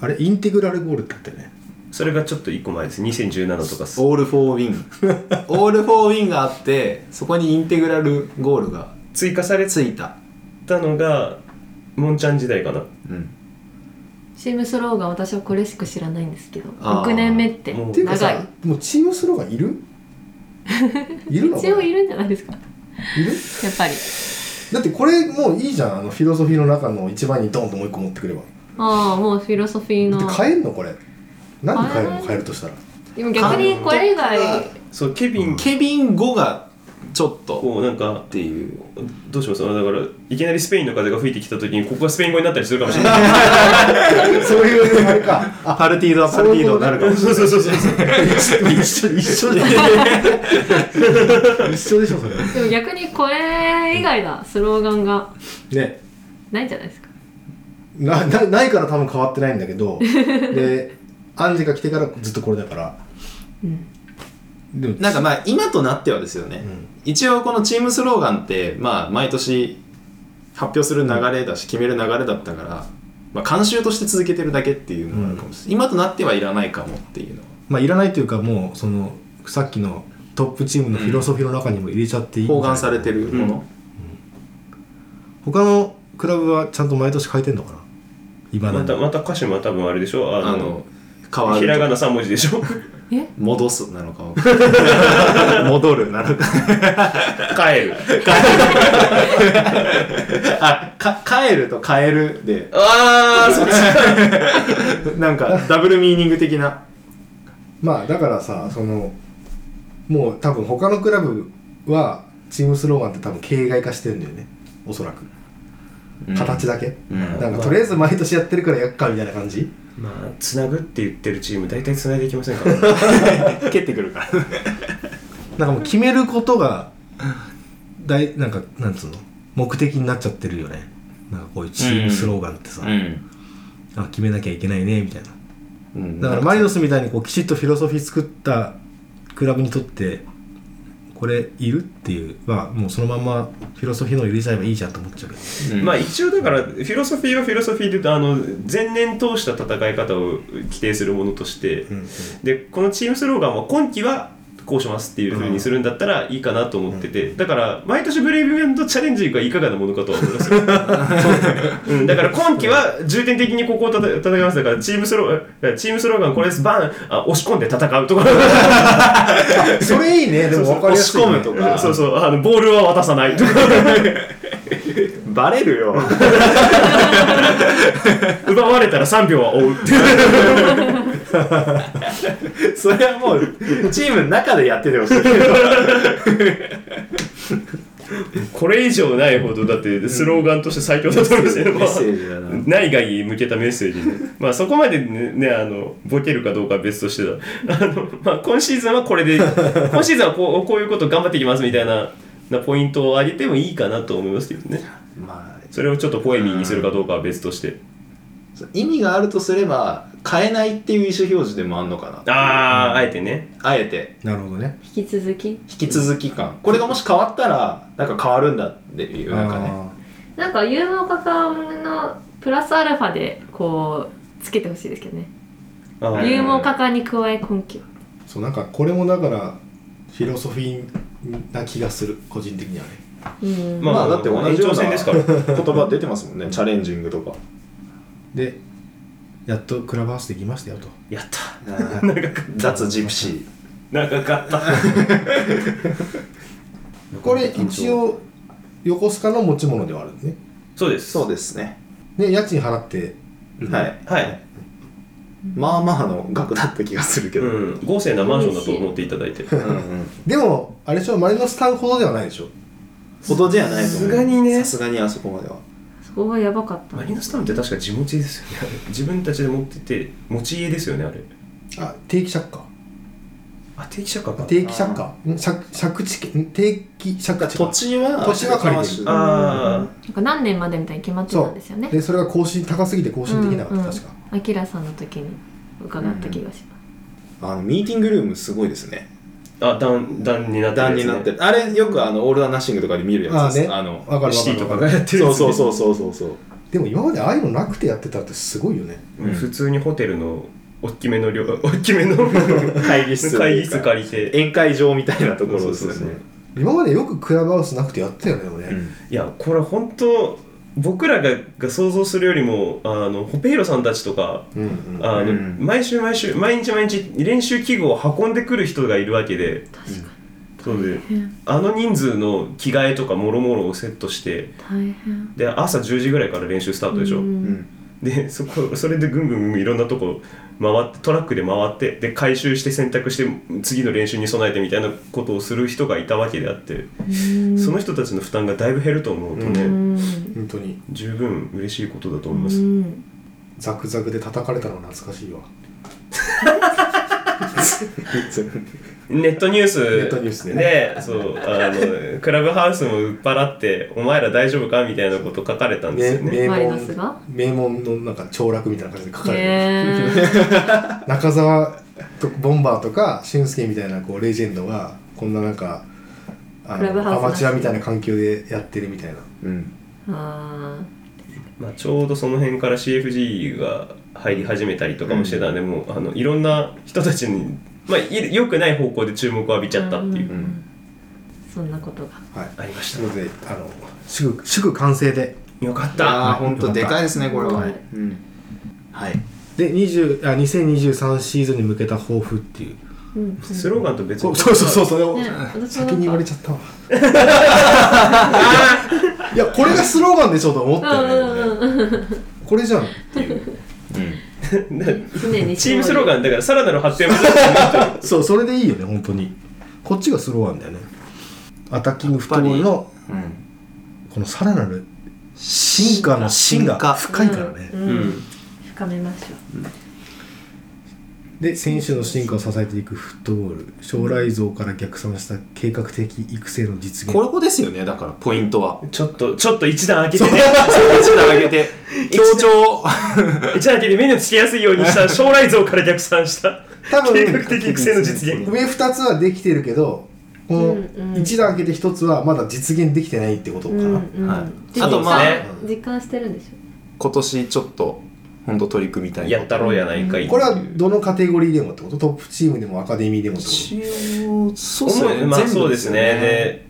あれインテグラルゴールってあったよね
それがちょっと1個前です2017とか
オール・フォー・ウィンオール・フォー・ウィンがあってそこにインテグラルゴールが
追加され
ついた
たのがモンちゃん時代かな
うん
ームスローガン私はこれしか知らないんですけど
あー。
6年目って
もう
っていうか
長い
さもうチームスローガンいる？いるの？
一応いるんじゃないですか。
いる？
やっぱり。
だってこれもういいじゃん。あのフィロソフィーの中の一番にドンともう一個持ってくれば。
ああもうフィロソフィーの。
だって変えんのこれ。何で変えるの？
変え
るとしたら。
でも逆にこれ以外。
そうケビン
ケビン5がちょっと。
こうなんか
っていう
どうします？だからいきなりスペインの風が吹いてきた時にここがスペイン語になったりするかもしれない。
そういうあれか。あ
パルティードはパルティードになるかもしれない。
そうそうそうそう
一緒一緒で一緒でしょそれ。
でも逆にこれ以外だ。スローガンが。
ね。
ないんじゃないですか。
ななないから多分変わってないんだけど。でアンジが来てからずっとこれだから。
うん
なんかまあ今となってはですよね、
うん。
一応このチームスローガンってまあ毎年発表する流れだし決める流れだったから、まあ、慣習として続けてるだけっていうのがあるかもしれない、今となってはいらないかもっていうのは。
まあいらないというかもうそのさっきのトップチームのフィロソフィーの中にも入れちゃっていいんじゃな。い
包含されてるもの、
他のクラブはちゃんと毎年変えてんのかな？
またまた歌詞も多分あれでしょ？あの
あの変わる
ひらがな3文字でしょ？
え
戻すなのか。戻るなのか。
帰る。
あか帰ると変えるで。
ああそっち。
なんかダブルミーニング的な。
まあだからさそのもう多分他のクラブはチームスローガンって多分形骸化してるんだよね。おそらく。形だけ、
うん。
なんかとりあえず毎年やってるからやっかみたいな感じ
まあつなぐって言ってるチーム大体つないでいきませんから。ね
蹴ってくるから。
なんかもう決めることが大なんかなんつうの？目的になっちゃってるよね。なんかこういうチームスローガンってさ、
ん、
あ決めなきゃいけないねみたいな。
うん、
だからマリノスみたいにこうきちっとフィロソフィー作ったクラブにとってこれいるっていうまあもうそのまんまフィロソフィーのを入れちゃえばいいじゃんと思っちゃうけど。
うん。
まあ一応だからフィロソフィーはフィロソフィーであの前年通した戦い方を規定するものとして、でこのチームスローガンは今季はこうしますっていうふうにするんだったらいいかなと思ってて、だから毎年ブレイブメントチャレンジがいかがなものかとは思います。よ、うん、だから今季は重点的にここをたた戦います。だからチームスローチームスローガンこれですバンあ押し込んで戦うとか。
それいいね。でも分かりやすい、ね、
押し込むとか。
そうそう。あのボールは渡さないとか。
バレるよ。
奪われたら3秒は追う
それはもうチームの中でやっててほしい
これ以上ないほどだってスローガンとして最強だと思いますよ、
メッセージだな。
内外に向けたメッセージねまあそこまでねねあのボケるかどうかは別としてだ。あの、まあ、今シーズンはこれで今シーズンはこうこういうこと頑張っていきますみたいななポイントを上げてもいいかなと思いますけどね。
まあ。
それをちょっとポエミーにするかどうかは別として
意味があるとすれば変えないっていう意思表示でもあんのかな
あああえてね。
あえて。
なるほどね。
引き続き？
引き続き感。これがもし変わったらなんか変わるんだっていうなんかね。
あ
なんか有能化感のプラスアルファでこうつけてほしいですけどね。有能化感に加え根拠。
ーそうなんかこれもだからフィロソフィーな気がする。個人的にはね。
うん。
まあ
まあだって同じような
延長戦ですから。
言葉出てますもんね。チャレンジングとか
でやっとクラブハウスできましたよと。
やった。
脱ジプシー
長かった。
これ一応横須賀の持ち物ではあるんですね。
そうです。
そうですね。
で家賃払ってるの
はい。
はい、
まあまあの額だった気がするけど、
うん、豪勢なマンションだと思っていただいて。
うんうん。
でもあれでしょマリノスタウンほどではないでしょ。
ほどじゃないと思う。
さすがにね。
さすがにあそこまでは。
そこがやばかった。
マリノスタウンって確か地持ちですよね。自分たちで持ってて持ち家ですよねあれ。
あ定期借家。
あ定期借家か。
定期借家。ん？借借地権？ん定期借家。
土地は
土地は借りてる。
あ
なんか何年までみたいに決まってたんですよね。
でそれが更新高すぎて更新できなかった、
うんうん。
確か。
アキラさんの時に伺った気がしま
あのミーティングルームすごいですね
ああ段段になってる
になってる。あれよくあのオール・ア・ナッシングとかで見るやつです。
あね。
の
わかる
シティとかがやってるやつ。ね
そうそうそうそうそう。
でも今までああいうのなくてやってたってすごいよね。
うん。普通にホテルの大きめの量 大きめの
会議室。
会議室借りて。
宴会場みたいなところですよね。
そうそうそう。
今までよくクラブハウスなくてやってたよね、
うん。
いやこれ本当僕らがが想像するよりもあのホペイロさんたちとか
うんうん。
あの、
うん。
毎週毎週毎日毎日練習器具を運んでくる人がいるわけで
確かに。
そうで
大変
あの人数の着替えとかもろもろをセットして
大変。
で朝10時ぐらいから練習スタートでしょ、
うん
うん。
でそこそれでぐんぐんいろんなとこ回ってトラックで回ってで回収して洗濯して次の練習に備えてみたいなことをする人がいたわけであって、
うん。
その人たちの負担がだいぶ減ると思うとね、
うん。
本当に。
十分嬉しいことだと思います、
うん。
ザクザクで叩かれたの懐かしいわ
ネットニュース
ネットニュースね。
でそうあのクラブハウスも売っ払ってお前ら大丈夫かみたいなこと書かれたんですよね。
名門
が？
名門のなんか凋落みたいな感じで書かれて 中澤とボンバーとか俊介みたいなこうレジェンドがこんななんかアマチュアみたいな環境でやってるみたいな。
うん
あ
まあ、ちょうどその辺から CFG が入り始めたりとかもしてたんで、もうあのいろんな人たちに、まあ、い良くない方向で注目を浴びちゃったっていう、
ーん。そんなことが。
はい。
ありました。
ということであのすぐすぐ完成で。
よかっ
あ
た
あ本当でかいですねこれは。
はい。
うん。はい。
で20あ2023シーズンに向けた抱負っていう。
うん
スローガンと別に。
そうそうそうそれを
ね
先に言われちゃったわ。いやこれがスローガンでしょと思ったよね。これじゃんっていう
常に
チームスローガンだからさらなる発展を目指してなってる。
そうそれでいいよね本当に。こっちがスローガンだよね。アタッキングフットボールの
うん
このさらなる進化の進が深いからね、
うん。
うん。
深めましょ
で選手の進化を支えていくフットボール。将来像から逆算した計画的育成の実現。
ここですよね。だからポイントは。
ちょっとちょっと一段開けて。ね
一段上げて。強調。
一段開けて目のつけやすいようにした。将来像から逆算した。
多分
計画的育成の実現。
上2つはできてるけどこの
うんうん。
1段開けて1つはまだ実現できてないってことか
う。
な、
うんうん。
はい。
で
あとまあ
実感実感してるんでしょ。
今年ちょっと本当取り組みたい
やったろうやないかい
これはどのカテゴリーでもってこと？トップチームでもアカデミーでもってこ
一応そうっすね。
うまあそうで
すすよ
で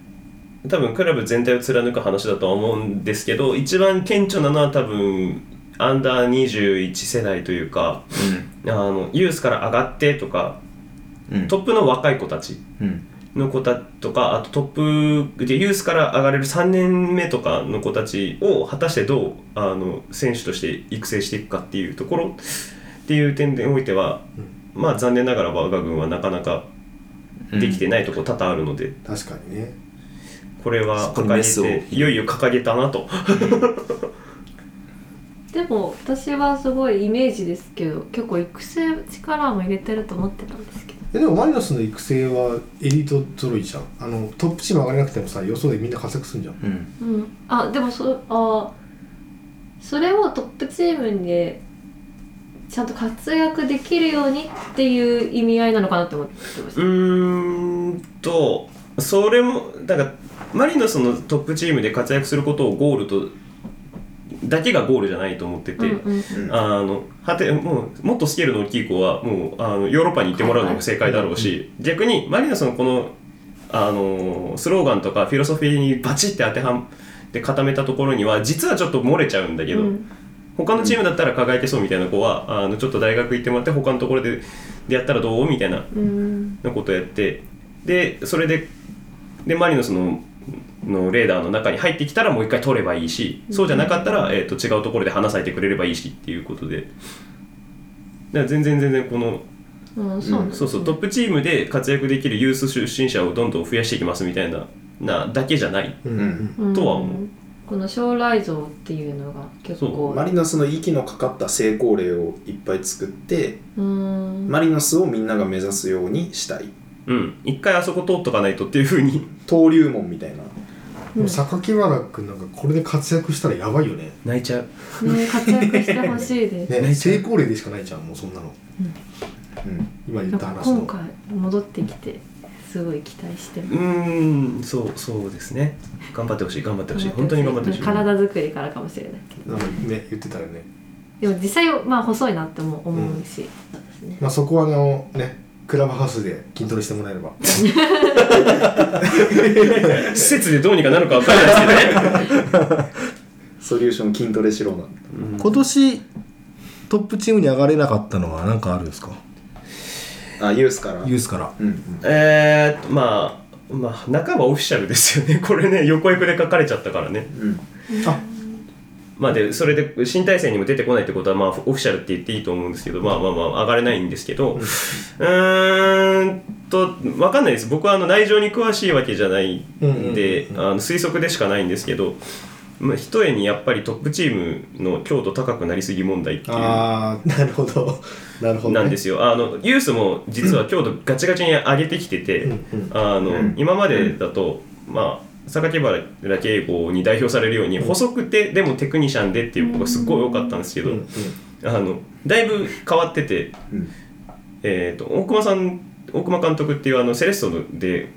多分クラブ全体を貫く話だとは思うんですけど一番顕著なのは多分アンダー21世代というかあのユースから上がってとか
うんうん。
トップの若い子たち。
うん
の子たとかあとトップでユースから上がれる3年目とかの子たちを果たしてどうあの選手として育成していくかっていうところっていう点においては、まあ残念ながら我が軍はなかなかできてないところ多々あるので、
と確かにね。
これは掲げていよいよ掲げたなと。
でも私はすごいイメージですけど結構育成力も入れてると思ってたんですけど。
えでもマリノスの育成はエリート揃いじゃん。あのトップチーム上がれなくてもさ予想でみんな活躍するんじゃん。
うん。
うん。あでもそあそれをトップチームでちゃんと活躍できるようにっていう意味合いなのかなって思ってまし
うーんとそれもだからマリノスのトップチームで活躍することをゴールとだけがゴールじゃないと思って
た。
て、
うんうん。
あのはてもうもっとスケールの大きい子はもうあのヨーロッパに行ってもらうのが正解だろうし、逆にマリノスのこのあのスローガンとかフィロソフィーにバチって当てはんで固めたところには実はちょっと漏れちゃうんだけど、
うん。
他のチームだったら輝けそうみたいな子はあのちょっと大学行ってもらって他のところででやったらどうみたいな
うん
のことをやってでそれででマリノスののレーダーの中に入ってきたらもう一回取ればいいしそうじゃなかったら、えー、と違うところで花咲いてくれればいいしっていうことで。だから全然全然この
うんそうなんです
そうそうトップチームで活躍できるユース出身者をどんどん増やしていきますみたいななだけじゃない。
うん
うん。
うん。
とは思う。
この将来像っていうのが結構。
マリノスの息のかかった成功例をいっぱい作って
うん。
マリノスをみんなが目指すようにしたい。
うん。一回あそこ通っとかないとっていうふうに。
登竜門みたいな
でも榊原君なんかこれで活躍したらやばいよね。
泣いちゃう。
ね活躍してほしいです。
ね成功例でしかないじゃんもうそんなの。
うん。
今言った話の。
今回戻ってきてすごい期待してます。
うーんそうそうですね。頑張ってほしい頑張ってほしい。本当に頑張ってほしい。
体作りからかもしれないけど。
なんかね言ってたよね。
でも実際まあ細いなっても思うし、そうですね
まあそこはあのねクラブハウスで筋トレしてもらえれば。
施設でどうにかなるかわからないですけどね。
ソリューション筋トレしろな
今年トップチームに上がれなかったのは何かあるんですか？
あユースから。
ユースから。
うんうん。
えーっとまあまあ半ばオフィシャルですよね。これね横役で書かれちゃったからね。
うん。
あ
まあでそれで新体制にも出てこないってことはまあオフィシャルって言っていいと思うんですけどまあまあまあ上がれないんですけどうーんと分かんないです。僕はあの内情に詳しいわけじゃないんで推測でしかないんですけどまあ、ひとえにやっぱりトップチームの強度高くなりすぎ問題っていう。
ああなるほど。なるほど、ね、
なんですよ。あのユースも実は強度ガチガチに上げてきてて、あの
うん。
今までだと、まあ榊原圭吾に代表されるように、細くてでもテクニシャンでっていう子がすっごい多かったんですけど、あのだいぶ変わってて、
うん。
えー、と大熊さん大熊監督っていうあのセレッソで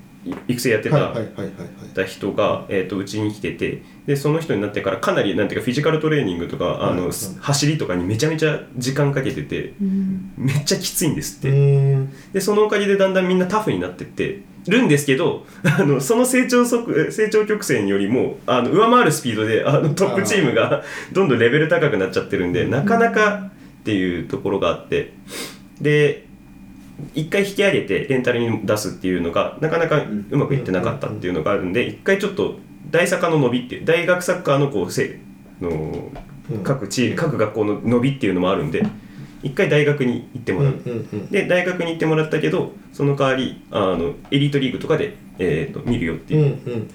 育成やってた、
はいはいはいはいはい。
た人が、えー、とうちに来ててでその人になってからかなりなんていうかフィジカルトレーニングとかあの、
うん
走りとかにめちゃめちゃ時間かけてて
うん。
めっちゃきついんですって。でそのおかげでだんだんみんなタフになってってるんですけどあのその成長速成長曲線よりもあの上回るスピードであのトップチームがどんどんレベル高くなっちゃってるんでなかなかっていうところがあって。で一回引き上げてレンタルに出すっていうのがなかなかうまくいってなかったっていうのがあるんで一回ちょっと大阪の伸びっていう大学サッカーのこうせの
うん。
各地各学校の伸びっていうのもあるんで一回大学に行ってもらう、
うんうん
で大学に行ってもらったけどその代わりあのエリートリーグとかで、えー、と見るよっていう、
うんうんうん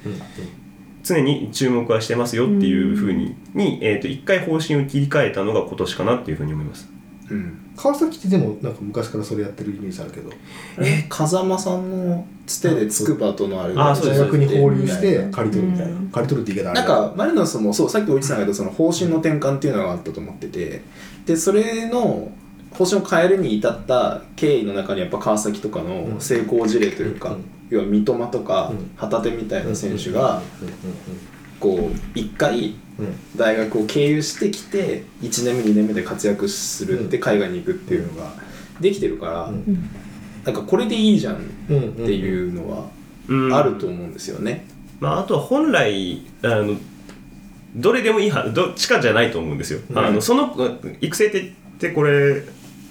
常に注目はしてますよっていうふうにに、えー、と一回方針を切り替えたのが今年かなっていうふうに思います。
うん。
川崎ってでもなんか昔からそれやってるイメージあるけど。
え風間さんのつてでつくばとのあれ
あそうです
大学に放流して借り取るみたいな。
うん。
借り取るって言い方あれ
なんかマリノスもそうさっきお言ってたんだけどその方針の転換っていうのがあったと思っててでそれの方針を変えるに至った経緯の中にやっぱ川崎とかの成功事例というか、
うん。
要は三笘とか
うん。
旗手みたいな選手が
うん。
こう一回大学を経由してきて1年目2年目で活躍するって海外に行くっていうのができてるから、
うん。
なんかこれでいいじゃんっていうのは
うん。
あると思うんですよね。
まあ、あとは本来あのどれでもいいはどっちかじゃないと思うんですよ。
うん。
あのその育成ってってこれ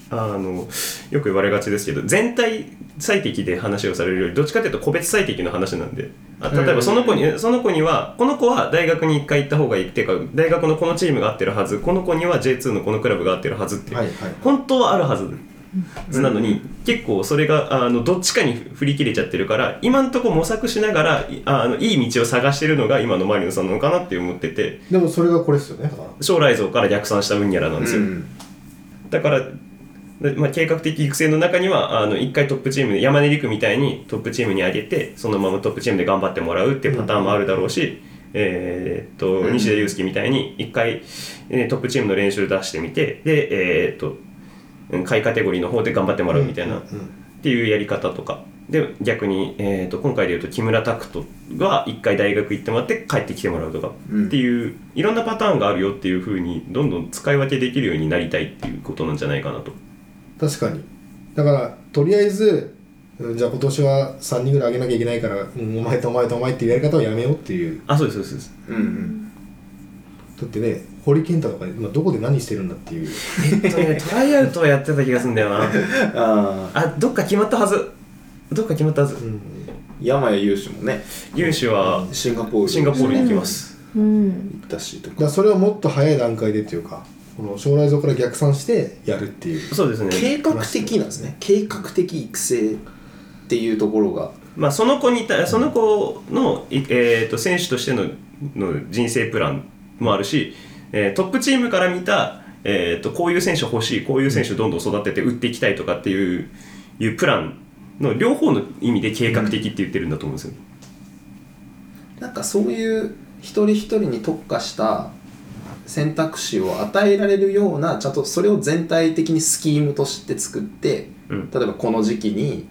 あのよく言われがちですけど全体最適で話をされるよりどっちかというと個別最適の話なんで。あ例えばその子にその子にはこの子は大学に1回行った方がいいっていうか大学のこのチームが合ってるはずこの子には J2 のこのクラブが合ってるはずって、
はいはい。
本当はあるはずなのに、結構それがあのどっちかに振り切れちゃってるから今のところ模索しながらいあのいい道を探してるのが今のマリノさんなのかなって思ってて。
でもそれがこれですよね
将来像から逆算した分野らなんですよ、
うん。
だからでまあ、計画的育成の中にはあの1回トップチームで山根陸みたいにトップチームに上げてそのままトップチームで頑張ってもらうっていうパターンもあるだろうし、えーっと
うん
西田祐介みたいに1回、えートップチームの練習出してみてで、えーっとうん下位カテゴリーの方で頑張ってもらうみたいな、
うん
っていうやり方とか。で逆に、えー、と今回でいうと木村拓人が1回大学行ってもらって帰ってきてもらうとか、
うん。
っていういろんなパターンがあるよっていうふうにどんどん使い分けできるようになりたいっていうことなんじゃないかなと。
確かに。だからとりあえずうんじゃあ今年は3人ぐらい上げなきゃいけないから、うんお前とお前とお前っていうやり方をやめようっていう。
あそうですそうです。
うんうん。
だってね堀健太とか今どこで何してるんだっていう。
えっとね トライアウトはやってた気がするんだよな。
ああ
あどっか決まったはず。どっか決まったはず、
うん。
山谷優志もね。
ユンシは
シンガポール
シンガポールに行きます、
うん。
行ったしと
だかそれをもっと早い段階でっていうかこの将来像から逆算してやるっていう。
そうですね。
計画的なんですね。計画的育成っていうところが。
まあ、その子にたその子の、いえー、と選手としてのの人生プランもあるし、えートップチームから見た、えー、とこういう選手欲しいこういう選手どんどん育てて売っていきたいとかっていういうプランの両方の意味で計画的って言ってるんだと思うんですよ。
なんかそういう一人一人に特化した選択肢を与えられるようなちゃんとそれを全体的にスキームとして作って
うん
例えばこの時期に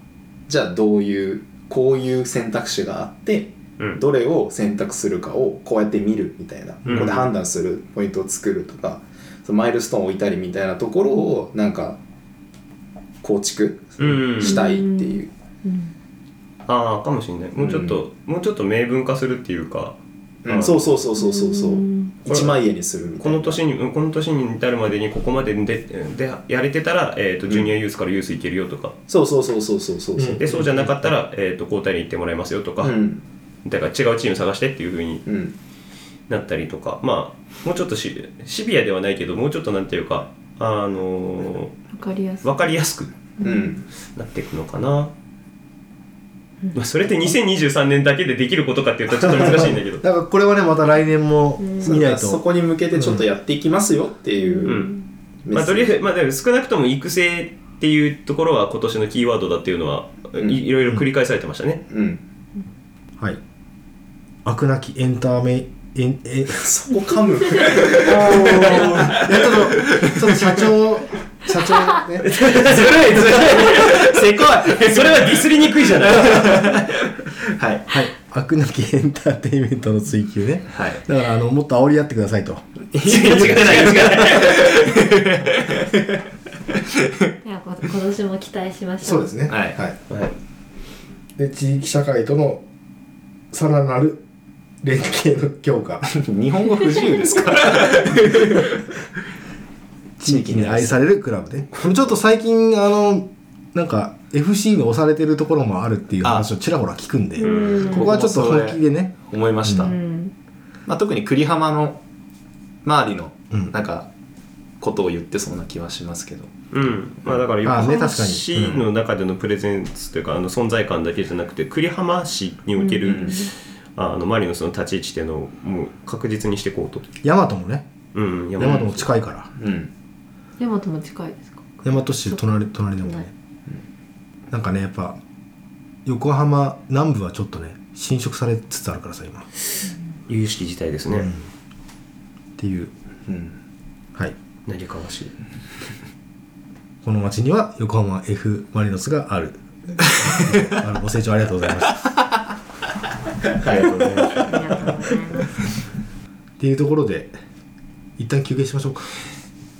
じゃあどういうこういう選択肢があって
うん
どれを選択するかをこうやって見るみたいな、
うん。
ここで判断するポイントを作るとかそのマイルストーンを置いたりみたいなところをなんか構築
うん。
したいっていう、
うん。
ああかもしれない。もうちょっと、もうちょっと明文化するっていうか、
うん。そうそうそうそうそうそう。
うん。
一枚絵にするみたいな。
この年にこの年に至るまでにここまでででやれてたら、えー、とジュニアユースからユースいけるよとか、
そうそうそうそうそうそうそう。
うん。
でそうじゃなかったら、えー、と交代に行ってもらいますよとか、
うん
だから違うチーム探してっていう風に
うん。
なったりとか。まあもうちょっとしシビアではないけどもうちょっとなんていうかあの
わかりやすい。
分かりやすく
うん。
なっていくのかな、まあ、それって2023年だけでできることかっていうとちょっと難しいんだけど。
だからこれはねまた来年も見ないと、
そこに向けてちょっとやっていきますよっていう。う、
ん。
メッセージ。
まあとりあえず、まあ、でも少なくとも育成っていうところは今年のキーワードだっていうのは、
うん。
いいろいろ繰り返されてましたね、
うん。
はい飽くなきエンターメエンえ
そこ噛む。
いやちょっとちょっと社長社長ね。
ずるいずるい。せこい。それはディスりにくいじゃない。
はい。
はい。飽くなきエンターテインメントの追求ね。
はい。
だからあのもっと煽り合ってくださいと。
違う違う違う違う。
いやこ今年も期待しましょ
そうですね。
はい
はい、
はい。
で地域社会とのさらなる連携の強化。
日本語不自由ですか
地域に愛されるクラブね。これちょっと最近あのなんか FC に押されてるところもあるっていう話をちらほら聞くんで
うん。
ここはちょっと本気でね。
思いました、
うん。
まあ、特に栗浜の周りの
うん。
なんかことを言ってそうな気はしますけど、
うん。まあ、だから横浜
確かに。
市の中でのプレゼンスというか、あの存在感だけじゃなくて栗浜市における、
うん
あのマリノスの立ち位置っていうのをもう確実にしていこうと。
大和もね。
うん、
大和も近いから。
うん。
大和も近いですか？
大和市隣隣でもね。なんかねやっぱ横浜南部はちょっとね侵食されつつあるからさ今。っ
有識事態ですね。
ていう。
うん。
はい。
なりかわしい。
この町には横浜 F・ マリノスがある。あのご清聴ありがとうございました
ありがとうございます。
っていうところで一旦休憩しましょうか。